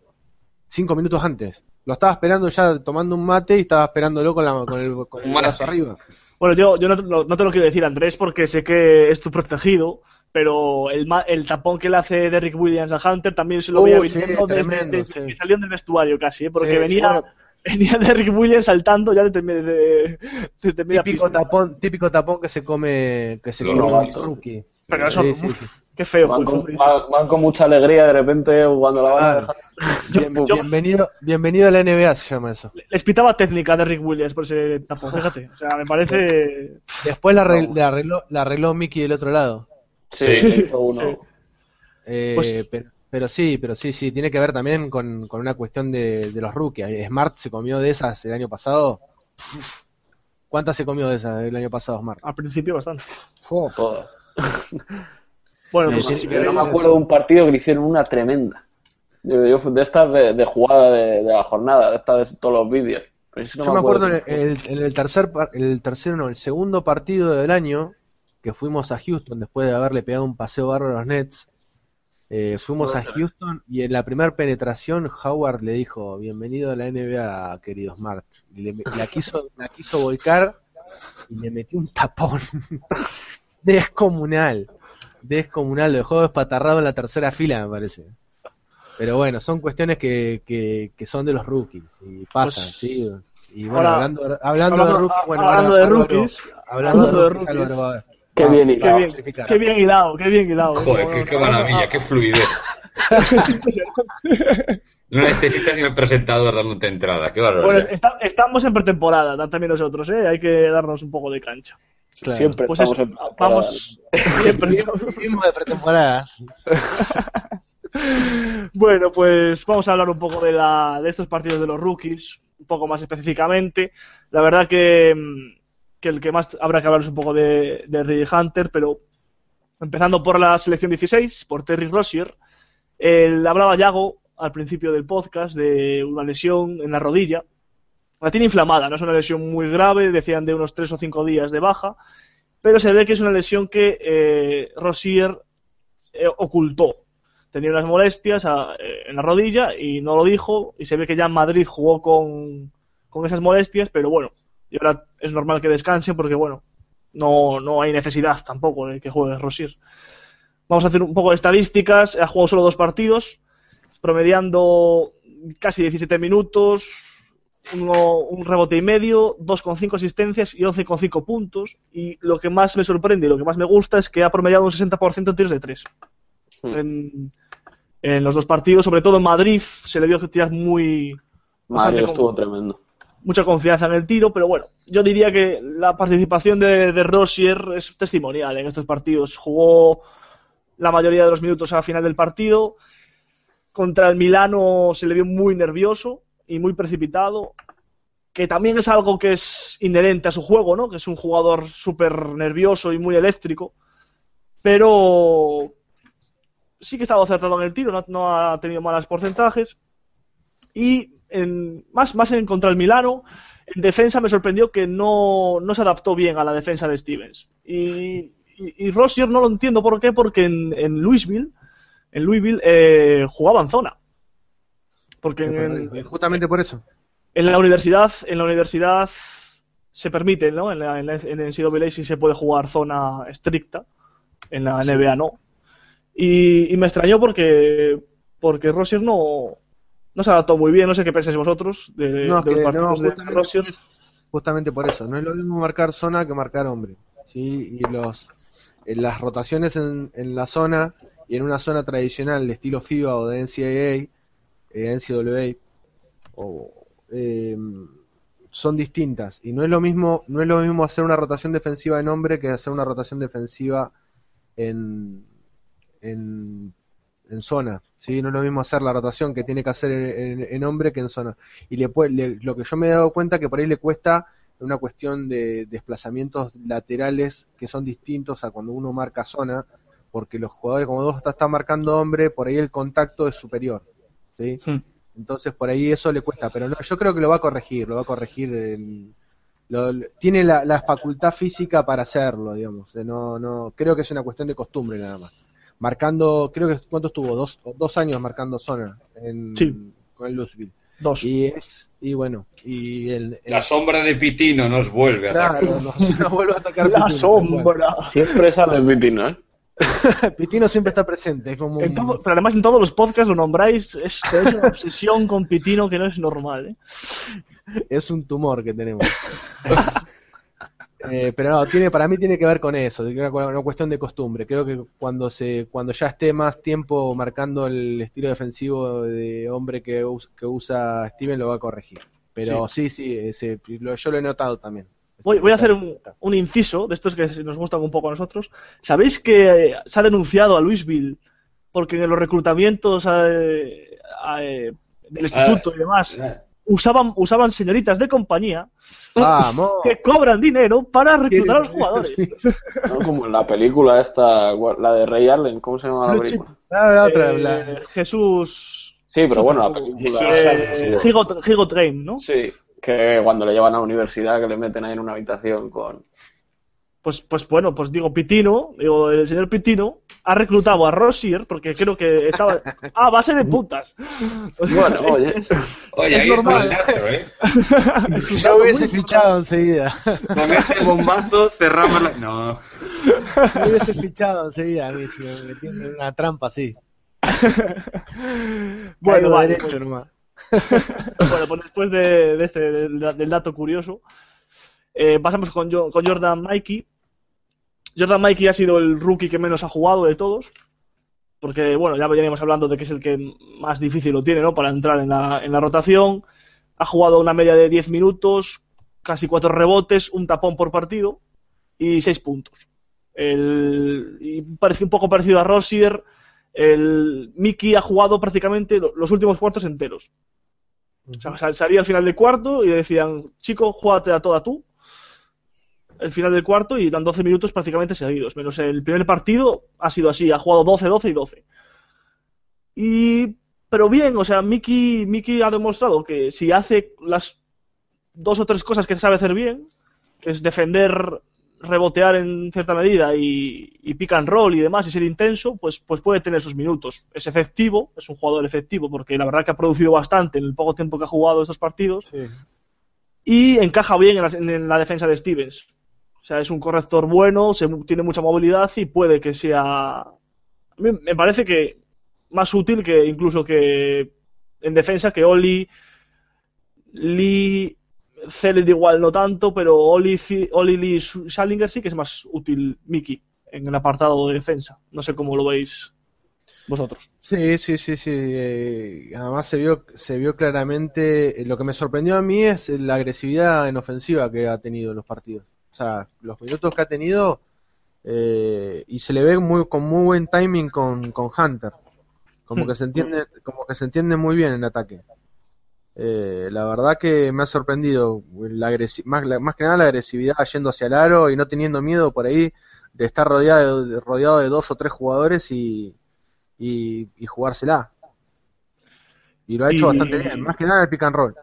cinco minutos antes, lo estaba esperando ya tomando un mate y estaba esperándolo con, la, con el, con el brazo arriba. Bueno, yo, yo no, no, te lo quiero decir, Andrés, porque sé que es tu protegido, pero el, el tapón que le hace Derrick Williams a Hunter también se lo veía viniendo desde, que salió del vestuario casi, ¿eh? porque venía venía de Rick Williams saltando ya desde, de, típico tapón típico tapón que se come que se come rookie. Pero eso qué feo van con, van, con, mucha alegría de repente cuando la van a dejar. Bienvenido bienvenido a la NBA se llama eso. Les pitaba técnica de Rick Williams por ese tapón fíjate. O sea me parece después la arregló, la arregló, Mickey del otro lado. Sí, uno. Eh, pues pero pero sí, pero sí, sí, tiene que ver también con, con una cuestión de, de, los rookies. Smart se comió de esas el año pasado. ¿Cuántas se comió de esas el año pasado, Smart? Al principio bastante. bueno, pues, no me acuerdo de un partido que le hicieron una tremenda. Yo, de estas de, jugada de, la jornada, de estas de todos los vídeos. yo me acuerdo, en, el, tercer, el tercero, no, el segundo partido del año, que fuimos a Houston después de haberle pegado un paseo bárbaro a los Nets. Eh, fuimos a Houston y en la primera penetración Howard le dijo, bienvenido a la NBA, querido Smart. Y la, quiso, la quiso volcar y le metió un tapón descomunal. Descomunal, lo dejó despatarrado en la tercera fila, me parece. Pero bueno, son cuestiones que, que, son de los rookies y pasan, pues, ¿sí? Y bueno, hablando, hablando, de rookies, bueno, hablando de rookies, hablando de rookies, Qué ah, bien hilado. Qué bien, qué bien hilado, qué bien hilado. Joder, qué, maravilla, qué fluidez. no necesitas ni el presentador dándote entrada, qué barbaridad. Bueno, estamos en pretemporada, también nosotros, ¿eh? Hay que darnos un poco de cancha. Siempre pues estamos en Vamos, siempre de pretemporada. bueno, pues vamos a hablar un poco de, la, de estos partidos de los rookies, un poco más específicamente. La verdad que mm, que el que más habrá que hablar es un poco de, de Hunter, pero empezando por la selección 16, por Terry Rossier, él hablaba Yago al principio del podcast de una lesión en la rodilla. La tiene inflamada, no es una lesión muy grave, decían de unos 3 o 5 días de baja, pero se ve que es una lesión que eh, Rossier eh, ocultó. Tenía unas molestias eh, en la rodilla y no lo dijo, y se ve que ya en Madrid jugó con, con esas molestias, pero bueno, y ahora es normal que descanse porque, bueno, no, no hay necesidad tampoco de que juegue Rosier. Vamos a hacer un poco de estadísticas. Ha jugado solo dos partidos, promediando casi 17 minutos, un rebote y medio, 2,5 asistencias y 11,5 puntos. Y lo que más me sorprende y lo que más me gusta es que ha promediado un 60% en tiros de 3. Hmm. En, en, los dos partidos, sobre todo en Madrid, se le vio que tirar muy. Madrid estuvo tremendo mucha confianza en el tiro, pero bueno, yo diría que la participación de, de Rosier es testimonial en estos partidos. Jugó la mayoría de los minutos a final del partido. Contra el Milano se le vio muy nervioso y muy precipitado, que también es algo que es inherente a su juego, ¿no? Que es un jugador súper nervioso y muy eléctrico, pero sí que estaba acertado en el tiro, no, no ha tenido malos porcentajes y en, más, más en contra el Milano, en defensa me sorprendió que no, no se adaptó bien a la defensa de Stevens. Y, y, Rossier no lo entiendo por qué, porque en, en Louisville, en Louisville eh, jugaba en zona. Porque justamente por eso. En la universidad, en la universidad se permite, ¿no? En, la, en, en NCAA sí se puede jugar zona estricta, en la NBA no. Y, y me extrañó porque porque Rossier no, no se adaptó muy bien, no sé qué pensáis vosotros de, no, los partidos justamente, justamente por eso, no es lo mismo marcar zona que marcar hombre, ¿sí? Y los las rotaciones en, en la zona y en una zona tradicional de estilo FIBA o de NCAA, eh, NCAA o, eh, son distintas. Y no es lo mismo no es lo mismo hacer una rotación defensiva en hombre que hacer una rotación defensiva en, en en zona, ¿sí? No es lo mismo hacer la rotación que tiene que hacer en, hombre que en zona. Y le, lo que yo me he dado cuenta que por ahí le cuesta una cuestión de desplazamientos laterales que son distintos a cuando uno marca zona, porque los jugadores como dos están marcando hombre, por ahí el contacto es superior, ¿sí? Entonces por ahí eso le cuesta, pero no, yo creo que lo va a corregir, lo va a corregir tiene la, la, facultad física para hacerlo, digamos. No, no, creo que es una cuestión de costumbre nada más marcando, creo que cuánto estuvo, dos, dos años marcando zona en, con el Louisville. Dos. Y es, y bueno, y el, La sombra de Pitino nos vuelve a atacar. Nos, vuelve a atacar La sombra. Siempre sale Pitino, ¿eh? Pitino siempre está presente. como pero además en todos los podcasts lo nombráis, es, es una obsesión con Pitino que no es normal. ¿eh? Es un tumor que tenemos. Eh, pero no, tiene, para mí tiene que ver con eso, una, una cuestión de costumbre. Creo que cuando se, cuando ya esté más tiempo marcando el estilo defensivo de hombre que, que usa Steven, lo va a corregir. Pero sí, sí, ese, yo lo he notado también. Voy, voy a hacer un, inciso de estos que nos gustan un poco a nosotros. ¿Sabéis que eh, se ha denunciado a Louisville porque en los reclutamientos eh, del instituto y demás usaban, usaban señoritas de compañía que cobran dinero para reclutar a los jugadores. como en la película esta, la de Ray Allen, ¿cómo se llama la película? Ah, la otra, eh, Jesús... Sí, pero bueno, la película... Eh, Higo, Train, ¿no? Sí, que cuando le llevan a la universidad que le meten ahí en una habitación con... Pues, pues bueno, pues digo, Pitino, digo, el señor Pitino ha reclutado a Rossier porque creo que estaba a base de putas. Bueno, oye. oye, ahí normal. está el ¿eh? Yo hubiese fichado enseguida. Con ese bombazo cerramos la... No. Yo hubiese fichado enseguida a mí si me metí en una trampa así. bueno, vale, derecho nomás. bueno, pues después de, este, del, dato curioso, eh, pasamos con, con Jordan Mikey Jordan Mikey ha sido el rookie que menos ha jugado de todos. Porque, bueno, ya veníamos hablando de que es el que más difícil lo tiene, ¿no? Para entrar en la, en la rotación. Ha jugado una media de 10 minutos, casi 4 rebotes, un tapón por partido y 6 puntos. El, y parece un poco parecido a Rossier. El Mickey ha jugado prácticamente los últimos cuartos enteros. O sea, salía al final del cuarto y decían, chico, júgate a toda tú el final del cuarto y dan 12 minutos prácticamente seguidos. Menos el primer partido ha sido así, ha jugado 12, 12 y 12. Y, pero bien, o sea, Mickey, Mickey ha demostrado que si hace las dos o tres cosas que sabe hacer bien, que es defender, rebotear en cierta medida y, y pick and roll y demás y ser intenso, pues, pues puede tener sus minutos. Es efectivo, es un jugador efectivo porque la verdad que ha producido bastante en el poco tiempo que ha jugado estos partidos. Y encaja bien en la defensa de Stevens. O sea, es un corrector bueno, se, tiene mucha movilidad y puede que sea. me parece que más útil que incluso que en defensa que Oli. Lee. Celed igual no tanto, pero Oli, Oli Lee Salinger sí que es más útil Mickey en el apartado de defensa. No sé cómo lo veis vosotros. Sí, sí, sí, sí. Eh, además se vio, se vio claramente. Lo que me sorprendió a mí es la agresividad en ofensiva que ha tenido en los partidos. O sea, los minutos que ha tenido eh, y se le ve muy con muy buen timing con, con Hunter. Como que se entiende, como que se entiende muy bien en ataque. Eh, la verdad que me ha sorprendido la más, más que nada la agresividad yendo hacia el aro y no teniendo miedo por ahí de estar rodeado de, rodeado de dos o tres jugadores y, y, jugársela. Y lo ha hecho bastante bien, más que nada el pick and roll.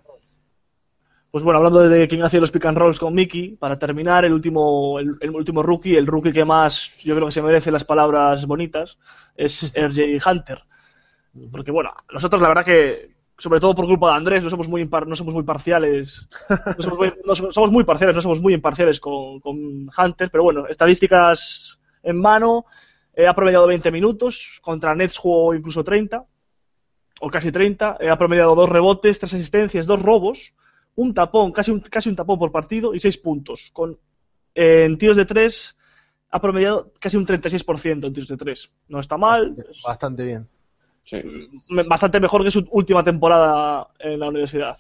Pues bueno, hablando de quién hacía los pick and rolls con Mickey, para terminar, el último, el, último rookie, el rookie que más yo creo que se merece las palabras bonitas, es RJ Hunter. Porque bueno, nosotros la verdad que, sobre todo por culpa de Andrés, no somos muy, no somos muy parciales, no somos muy, somos muy parciales, no somos muy imparciales con, Hunter, pero bueno, estadísticas en mano, eh, ha promediado 20 minutos, contra Nets jugó incluso 30, o casi 30, eh, ha promediado dos rebotes, tres asistencias, dos robos, un tapón, casi un, casi un tapón por partido y seis puntos. Con, en tiros de tres ha promediado casi un 36% en tiros de tres. No está mal. Bastante bien. Bastante mejor que su última temporada en la universidad.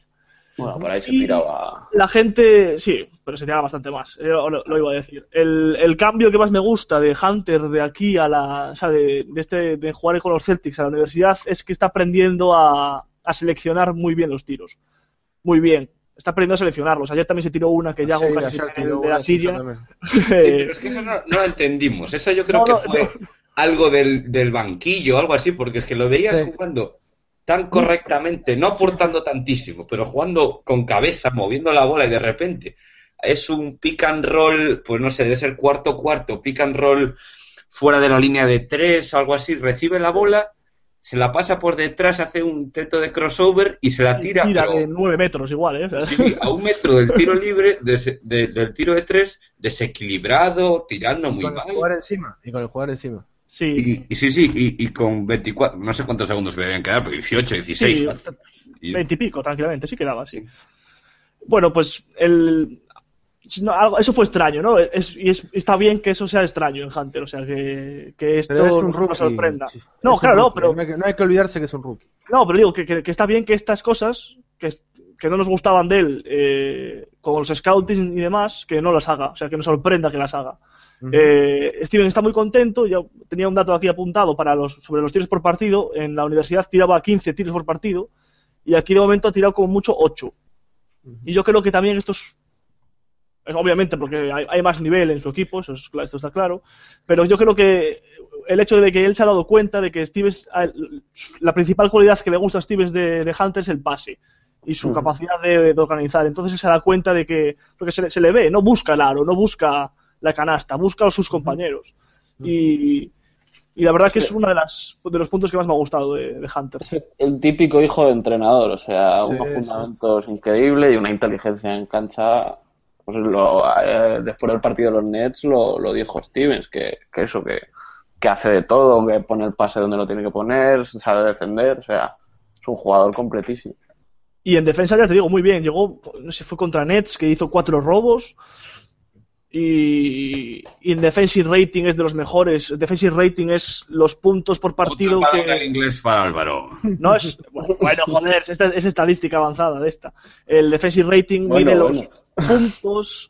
Bueno, por ahí se tiraba. La gente, sí, pero se tiraba bastante más. Lo, iba a decir. El, cambio que más me gusta de Hunter de aquí a la. O sea, de, este, de jugar con los Celtics a la universidad es que está aprendiendo a, a seleccionar muy bien los tiros. Muy bien está aprendiendo a seleccionarlos. Ayer también se tiró una que ya hago casi de la Siria. pero es que eso no, lo entendimos. Eso yo creo que fue algo del, del, banquillo, algo así, porque es que lo veías jugando tan correctamente, no aportando tantísimo, pero jugando con cabeza, moviendo la bola y de repente es un pick and roll, pues no sé, debe ser cuarto cuarto, pick and roll fuera de la línea de tres o algo así, recibe la bola se la pasa por detrás, hace un intento de crossover y se la tira. Tira de nueve metros igual, ¿eh? Sí, a un metro del tiro libre, del tiro de tres, desequilibrado, tirando muy mal. Y con el jugador encima. Y con el jugador encima. Sí. Y, sí, sí, y, con 24, no sé cuántos segundos le deben quedar, pero 18, 16. Sí, 20 y pico, tranquilamente, sí quedaba, sí. Bueno, pues el, eso fue extraño, ¿no? Es, y está bien que eso sea extraño en Hunter, o sea, que, que esto nos sorprenda. No, claro, no, pero... No hay, que olvidarse que es un rookie. No, pero digo que, que, está bien que estas cosas que, que no nos gustaban de él, eh, como los scouting y demás, que no las haga, o sea, que nos sorprenda que las haga. eh, Steven está muy contento, yo tenía un dato aquí apuntado para los, sobre los tiros por partido, en la universidad tiraba 15 tiros por partido, y aquí de momento ha tirado como mucho 8. Y yo creo que también esto es obviamente porque hay, más nivel en su equipo, eso esto está claro, pero yo creo que el hecho de que él se ha dado cuenta de que Stevens, la principal cualidad que le gusta a Stevens de, de Hunter es el pase y su capacidad de, organizar. Entonces se da cuenta de que, porque se, se, le ve, no busca el aro, no busca la canasta, busca a sus compañeros. Y, y la verdad que es uno de, las, de los puntos que más me ha gustado de, Hunter. El típico hijo de entrenador, o sea, unos fundamentos increíbles y una inteligencia en cancha. Pues lo, eh, después del partido de los Nets lo, lo dijo Stevens, que, que eso, que, que hace de todo, que pone el pase donde lo tiene que poner, sabe defender, o sea, es un jugador completísimo. Y en defensa ya te digo, muy bien, llegó, no sé, fue contra Nets, que hizo cuatro robos, y, en defensive rating es de los mejores. Defensive rating es los puntos por partido que... el inglés para Álvaro. No es bueno, joder, es, es, estadística avanzada de esta. El defensive rating mide los puntos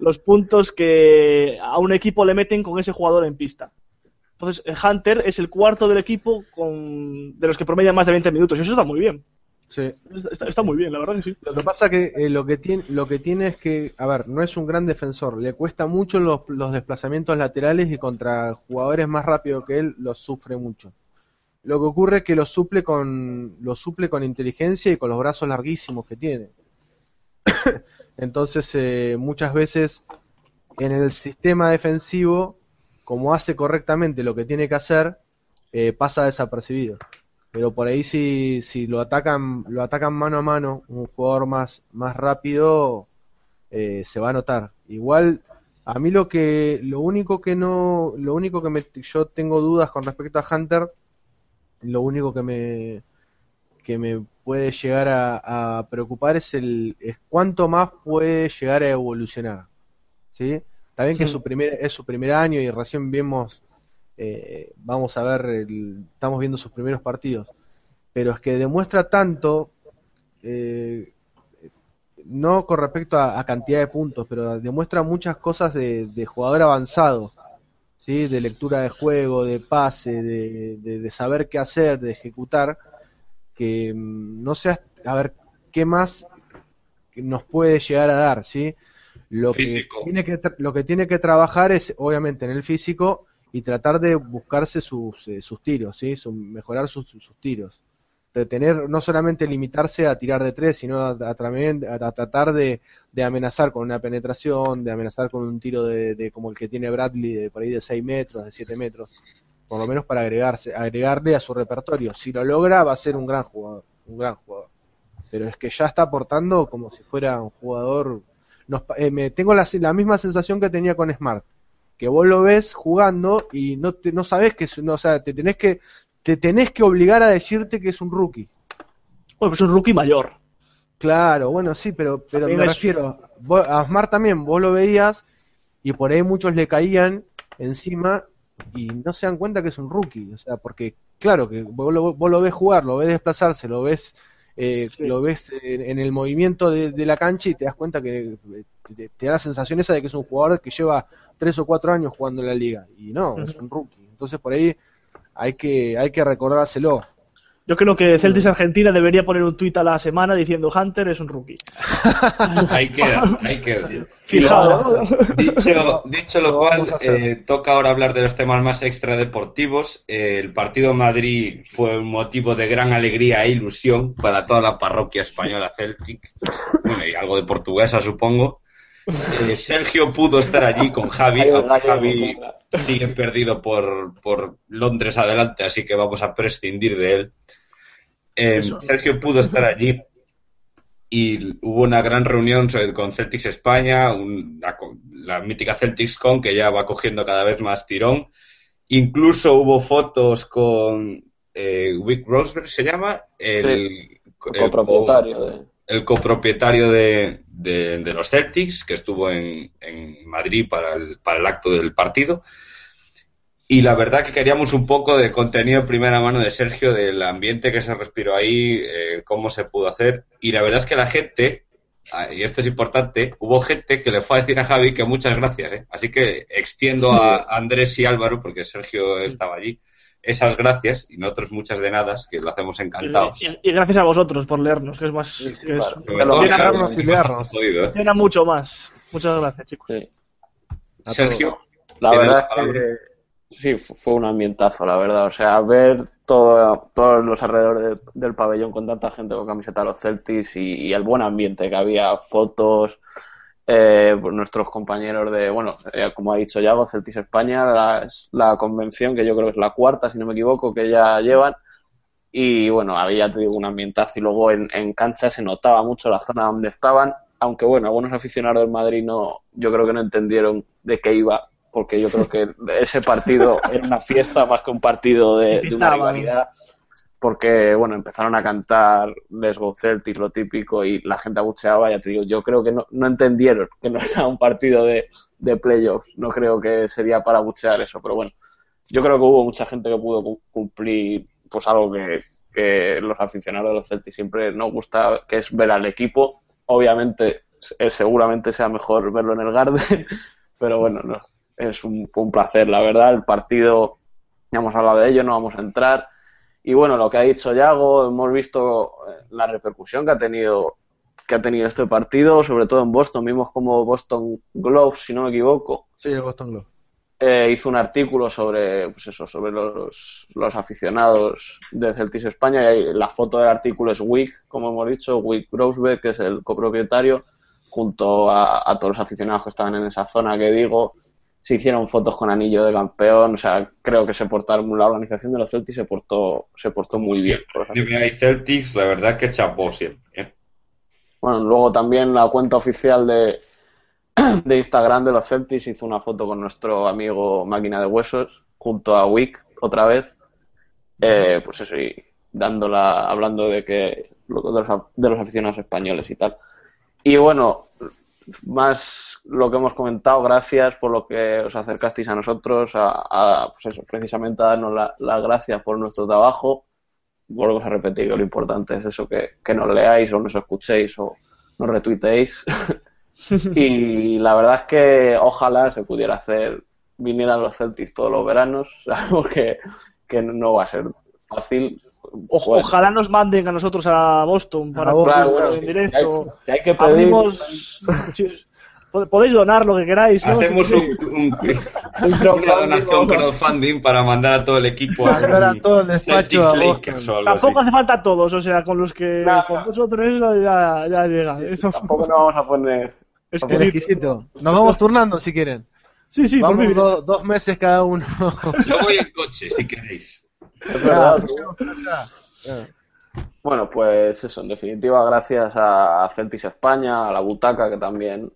los puntos que a un equipo le meten con ese jugador en pista. Entonces, Hunter es el cuarto del equipo con, de los que promedian más de 20 minutos y eso está muy bien. Sí. Está, muy bien, la verdad que sí. Lo que pasa que eh, lo que tiene lo que tiene es que, a ver, no es un gran defensor, le cuesta mucho los, los desplazamientos laterales y contra jugadores más rápidos que él los sufre mucho. Lo que ocurre es que lo suple con lo suple con inteligencia y con los brazos larguísimos que tiene. Entonces, eh, muchas veces en el sistema defensivo, como hace correctamente lo que tiene que hacer, eh, pasa desapercibido pero por ahí si, si lo atacan lo atacan mano a mano un jugador más más rápido eh, se va a notar. Igual a mí lo que lo único que no lo único que me, yo tengo dudas con respecto a Hunter lo único que me que me puede llegar a, preocupar es el es cuánto más puede llegar a evolucionar sí está bien que es su primer es su primer año y recién vemos eh, vamos a ver, estamos viendo sus primeros partidos, pero es que demuestra tanto, eh, no con respecto a, cantidad de puntos, pero demuestra muchas cosas de, jugador avanzado, ¿sí? de lectura de juego, de pase, de, saber qué hacer, de ejecutar, que mm, no sé, a ver, qué más nos puede llegar a dar, ¿sí? Lo que, tiene que, lo que tiene que trabajar es, obviamente, en el físico, y tratar de buscarse sus, eh, sus tiros, ¿sí? mejorar sus, sus, tiros. De tener, no solamente limitarse a tirar de tres, sino a, tratar de, de, amenazar con una penetración, de amenazar con un tiro de, de, como el que tiene Bradley, de por ahí de 6 metros, de 7 metros, por lo menos para agregarse, agregarle a su repertorio. Si lo logra, va a ser un gran jugador, un gran jugador. Pero es que ya está aportando como si fuera un jugador. Eh, me, tengo la, la misma sensación que tenía con Smart que vos lo ves jugando y no te, no sabes que es, no, o sea, te tenés que te tenés que obligar a decirte que es un rookie. Bueno, pues es un rookie mayor. Claro, bueno, sí, pero pero me refiero a Smart también, vos lo veías y por ahí muchos le caían encima y no se dan cuenta que es un rookie, o sea, porque claro que vos lo, vos lo ves jugar, lo ves desplazarse, lo ves eh, lo ves en, el movimiento de, de, la cancha y te das cuenta que te, da la sensación esa de que es un jugador que lleva tres o cuatro años jugando en la liga. Y no, es un rookie. Entonces por ahí hay que, hay que recordárselo. Yo creo que Celtics Argentina debería poner un tuit a la semana diciendo Hunter es un rookie. ahí queda, ahí queda. Fijado. Dicho, dicho lo cual, eh, toca ahora hablar de los temas más extradeportivos. Eh, el partido Madrid fue un motivo de gran alegría e ilusión para toda la parroquia española Celtic. Bueno, y algo de portuguesa, supongo. Eh, Sergio pudo estar allí con Javi, Javi sigue perdido por, por, Londres adelante, así que vamos a prescindir de él. Eh, Sergio pudo estar allí y hubo una gran reunión con Celtics España, la, mítica Celtics Con que ya va cogiendo cada vez más tirón. Incluso hubo fotos con eh, Wick Rosberg, se llama, el, copropietario de el copropietario de, de, los Celtics, que estuvo en, en Madrid para el, para el, acto del partido. Y la verdad que queríamos un poco de contenido en primera mano de Sergio, del ambiente que se respiró ahí, eh, cómo se pudo hacer. Y la verdad es que la gente, ah, y esto es importante, hubo gente que le fue a decir a Javi que muchas gracias. ¿eh? Así que extiendo a Andrés y Álvaro, porque Sergio estaba allí, esas gracias y nosotros muchas de nada, que lo hacemos encantados. Y, gracias a vosotros por leernos, que es más. Sí, leernos y leernos. Llena mucho más. Muchas gracias, chicos. Sergio. La verdad es que sí, fue un ambientazo, la verdad. O sea, ver todo, todos los alrededores del pabellón con tanta gente con camiseta de los Celtics y, el buen ambiente que había, fotos, eh, pues nuestros compañeros de, bueno, eh, como ha dicho Yago, Celtics España, la, la convención que yo creo que es la cuarta, si no me equivoco, que ya llevan. Y bueno, había, te digo, un ambientazo y luego en, en cancha se notaba mucho la zona donde estaban aunque bueno, algunos aficionados del Madrid no, yo creo que no entendieron de qué iba, porque yo creo que ese partido era una fiesta más que un partido de, una rivalidad, porque bueno, empezaron a cantar Les Go Celtics, lo típico, y la gente abucheaba, ya te digo, yo creo que no, no entendieron que no era un partido de, de playoffs, no creo que sería para abuchear eso, pero bueno, yo creo que hubo mucha gente que pudo cumplir pues algo que, que los aficionados de los Celtics siempre nos gusta, que es ver al equipo. Obviamente seguramente sea mejor verlo en el Garden, pero bueno, no, es un, fue un placer, la verdad. El partido, ya hemos hablado de ello, no vamos a entrar. Y bueno, lo que ha dicho Yago, hemos visto eh, la repercusión que ha tenido que ha tenido este partido, sobre todo en Boston. Vimos como Boston Globe, si no me equivoco. Sí, Boston Globe. Eh, hizo un artículo sobre pues eso, sobre los, los aficionados de Celtics España y la foto del artículo es Wick, como hemos dicho, Wick Grosbeck, que es el copropietario, junto a, todos los aficionados que estaban en esa zona que digo, se hicieron fotos con anillo de campeón, o sea, creo que se portaron, la organización de los Celtics se portó, se portó muy bien. Y Celtics, la verdad es que chapó siempre. ¿eh? Bueno, luego también la cuenta oficial de, de Instagram de los Celtics hizo una foto con nuestro amigo Máquina de Huesos junto a Wick otra vez. Eh, pues eso, y dándola, hablando de que de los, de los aficionados españoles y tal. Y bueno, más lo que hemos comentado, gracias por lo que os acercasteis a nosotros, a, pues eso, precisamente a darnos las gracias por nuestro trabajo. Volvemos a repetir que lo importante es eso, que, que nos leáis o nos escuchéis o nos retuiteéis. y la verdad es que ojalá se pudiera hacer, vinieran los Celtics todos los veranos, sabemos que, que no va a ser fácil. ojalá nos manden a nosotros a Boston para claro, en directo. hay, que pedir... podéis donar lo que queráis. Hacemos un, un, una donación crowdfunding para mandar a todo el equipo a, mandar a todo el despacho a Tampoco hace falta todos, o sea, con los que con vosotros ya, ya llega. Tampoco nos vamos a poner es exquisito. Nos vamos turnando si quieren. Sí, sí, vamos dos meses cada uno. Yo voy en coche si queréis. Bueno, pues eso, en definitiva, gracias a Celtis España, a la Butaca, que también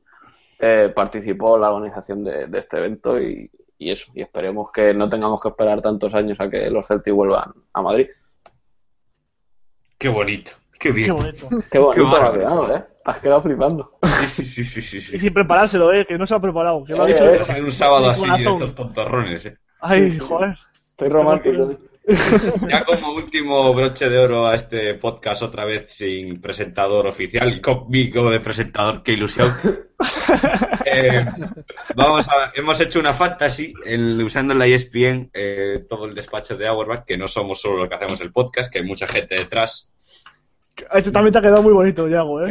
eh, participó en la organización de, este evento y, eso, y esperemos que no tengamos que esperar tantos años a que los Celtics vuelvan a Madrid. Qué bonito, qué bien. Qué bonito. Qué bonito ha quedado, ¿eh? Has quedado flipando. Sí, sí, sí, sí, sí. Y sin preparárselo, eh, que no se ha preparado. Que lo ha dicho. Eh, un sábado así, estos tontorrones, eh. Ay, joder. Estoy romántico. Ya como último broche de oro a este podcast, otra vez sin presentador oficial conmigo de presentador, qué ilusión. Eh, vamos a, hemos hecho una fantasy usando la ESPN eh, todo el despacho de Auerbach, que no somos solo los que hacemos el podcast, que hay mucha gente detrás este también te ha quedado muy bonito, Yago, ¿eh?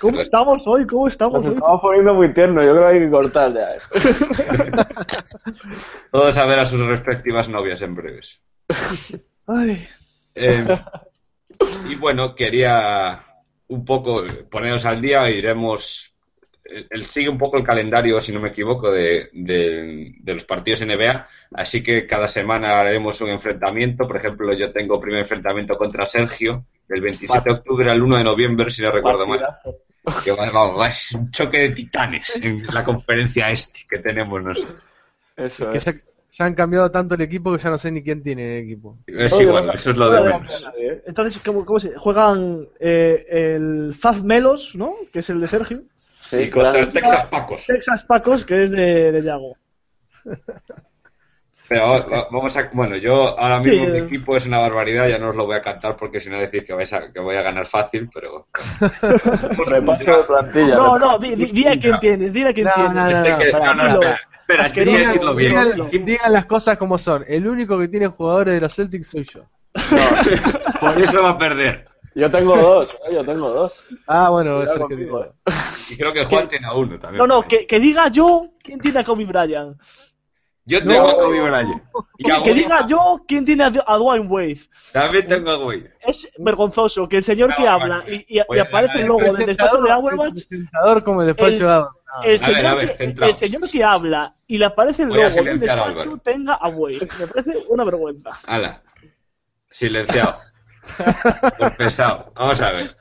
¿Cómo estamos hoy? ¿Cómo estamos hoy? estamos poniendo muy tierno, yo creo que hay que cortar ya. Todos a ver a sus respectivas novias en breves. Ay. Eh, y bueno, quería un poco poneros al día e iremos él sigue un poco el calendario, si no me equivoco, de, los partidos NBA, así que cada semana haremos un enfrentamiento. Por ejemplo, yo tengo primer enfrentamiento contra Sergio, del 27 de octubre al 1 de noviembre, si no recuerdo mal. Que va, es un choque de titanes en la conferencia este que tenemos nosotros. Eso es. ya han cambiado tanto el equipo que ya no sé ni quién tiene el equipo. Es igual, eso es lo de menos. Entonces, ¿cómo, se juegan eh, el Faz Melos, ¿no? Que es el de Sergio. Sí, contra Texas Pacos. Texas Pacos, que es de, de Yago. Pero vamos a. Bueno, yo ahora mismo mi equipo es una barbaridad, ya no os lo voy a cantar porque si no decís que, vais a, que voy a ganar fácil, pero. Repaso de plantilla. No, no, di, a quién tienes, di a quién tienes. No, no, no, no, espera, es que decirlo bien. Digan, las cosas como son. El único que tiene jugadores de los Celtics soy yo. No, por eso va a perder. Yo tengo dos, ¿eh? yo tengo dos. Ah, bueno, es que digo. Eh. Y creo que Juan tiene a uno también. No, no, que, que diga yo quién tiene a Kobe Bryant. Yo tengo a Kobe Bryant. que, diga yo quién tiene a, Dwayne Wade. También tengo a Wade. Es vergonzoso que el señor que habla y, y, pues aparece el logo del despacho de Auerbach. El como el despacho de El, señor, que, el señor que habla y le aparece el logo del despacho tenga a Wade. Me parece una vergüenza. Hala. Silenciado. Por pesado. Vamos a ver.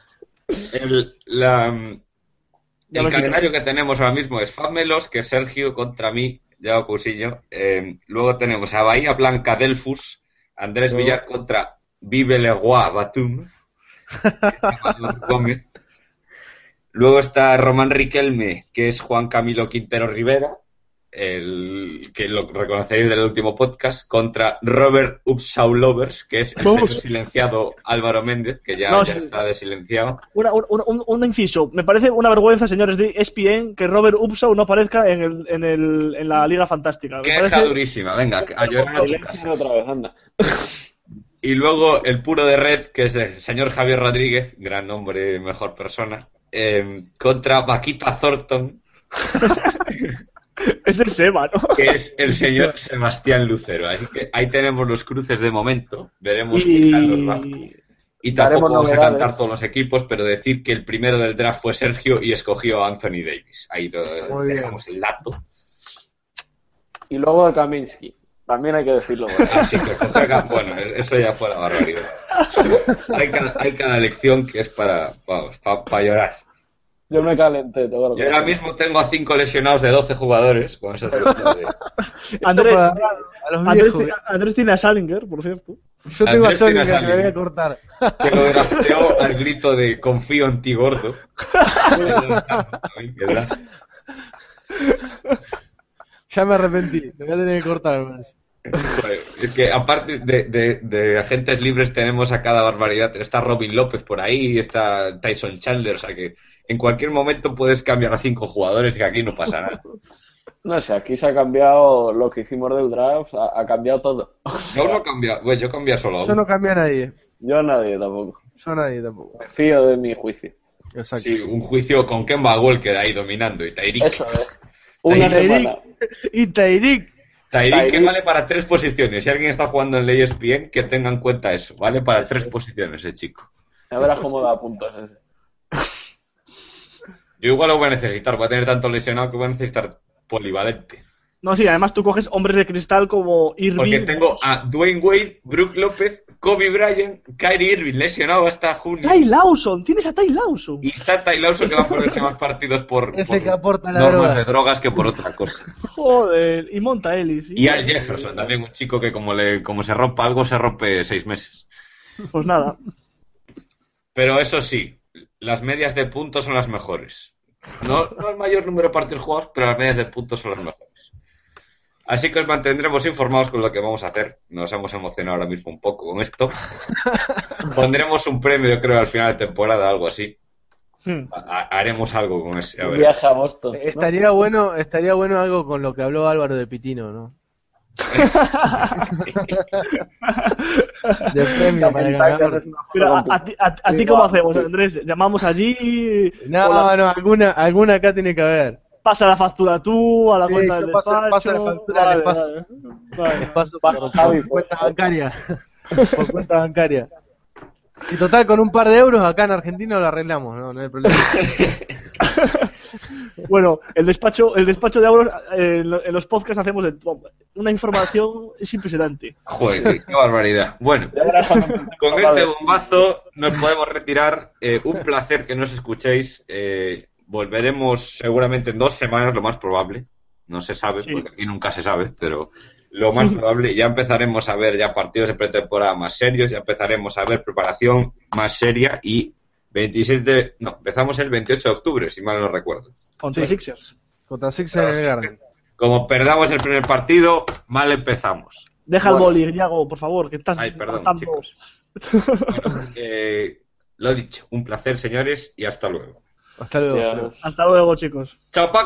El, la, el calendario que tenemos ahora mismo es Famelos, que es Sergio contra mí ya Cousiño. Eh, luego tenemos a Bahía Blanca Delfus, Andrés. Villar contra Vive Leguá Batum. luego está Román Riquelme, que es Juan Camilo Quintero Rivera el que lo reconoceréis del último podcast, contra Robert Upsaulovers, que es el silenciado Álvaro Méndez, que ya, está desilenciado. un, inciso. Me parece una vergüenza, señores de ESPN, que Robert Upsau no aparezca en, el, en, el, en la Liga Fantástica. que parece... durísima. Venga, a llorar a tu casa. Y luego el puro de red, que es el señor Javier Rodríguez, gran nombre, mejor persona, eh, contra Vaquita Thornton. Es el Seba, ¿no? Que es el señor Sebastián Lucero. Así que ahí tenemos los cruces de momento. Veremos y... tal los va. Y tampoco vamos a cantar todos los equipos, pero decir que el primero del draft fue Sergio y escogió a Anthony Davis. Ahí lo dejamos el dato. Y luego a Kaminsky. También hay que decirlo. Así que, bueno, eso ya fue la barbaridad. Hay cada, hay cada lección que es para, para llorar. Yo me calenté. Yo ahora mismo tengo a 5 lesionados de 12 jugadores. Con esa Andrés, Andrés, tiene a Salinger, por cierto. Yo tengo a Salinger, que me voy a cortar. Que lo drafteó al grito de confío en ti, gordo. ya me arrepentí, me voy a tener que cortar. Es que aparte de, de, de, agentes libres tenemos a cada barbaridad. Está Robin López por ahí, está Tyson Chandler, o sea que en cualquier momento puedes cambiar a cinco jugadores y aquí no pasa nada. No sé, aquí se ha cambiado lo que hicimos del draft, ha, cambiado todo. Yo no cambia, bueno, yo cambia solo. Yo no cambia a nadie. Yo a nadie tampoco. Yo a nadie tampoco. Me fío de mi juicio. Exacto. Sí, un juicio con Kemba Walker ahí dominando y Tairik. Eso es. Una Y Tairik. Tairik que vale para tres posiciones. Si alguien está jugando en ley ESPN, que tenga en cuenta eso. Vale para tres posiciones ese chico. A ver cómo da puntos ese. Yo igual lo voy a necesitar, voy a tener tanto lesionado que voy a necesitar polivalente. No, sí, además tú coges hombres de cristal como Irving. Porque tengo a Dwayne Wade, Brooke López, Kobe Bryant, Kyrie Irving lesionado hasta junio. Ty Lawson, tienes a Ty Lawson. Y está Ty Lawson que va a ponerse más partidos por, Ese que aporta la normas de drogas que por otra cosa. Joder, y Monta Ellis. Y Al Jefferson, también un chico que como, le, como se rompa algo, se rompe seis meses. Pues nada. Pero eso sí, las medias de puntos son las mejores. No, no el mayor número de partidos jugados, pero las medias de puntos son las mejores. Así que os mantendremos informados con lo que vamos a hacer. Nos hemos emocionado ahora mismo un poco con esto. Pondremos un premio, yo creo, al final de temporada, algo así. Hmm. haremos algo con ese. Viaje a Boston. Estaría bueno, estaría bueno algo con lo que habló Álvaro de Pitino, ¿no? de premio para ganar. a, ti, cómo hacemos, Andrés? ¿Llamamos allí? No, no, alguna, alguna acá tiene que haber. Pasa la factura tú, a la cuenta del despacho. Pasa la factura, vale, paso, vale, paso por, por cuenta bancaria. por cuenta bancaria. Y total, con un par de euros acá en Argentina lo arreglamos, no, no hay problema. bueno, el despacho, el despacho de euros, eh, en los podcasts hacemos una información es impresionante. Joder, qué barbaridad. Bueno, con este bombazo nos podemos retirar. Eh, un placer que nos escuchéis. Eh, volveremos seguramente en dos semanas, lo más probable. No se sabe, porque aquí nunca se sabe, pero lo más probable, ya empezaremos a ver ya partidos de pretemporada más serios, ya empezaremos a ver preparación más seria y 27, no, empezamos el 28 de octubre, si mal no recuerdo. Contra Sixers. Contra Sixers en. Como perdamos el primer partido, mal empezamos. Deja el boli, Diago, por favor, que estás Ay, perdón, chicos. Eh, lo he dicho, un placer, señores, y hasta luego. Hasta luego. Hasta luego, chicos. Chao,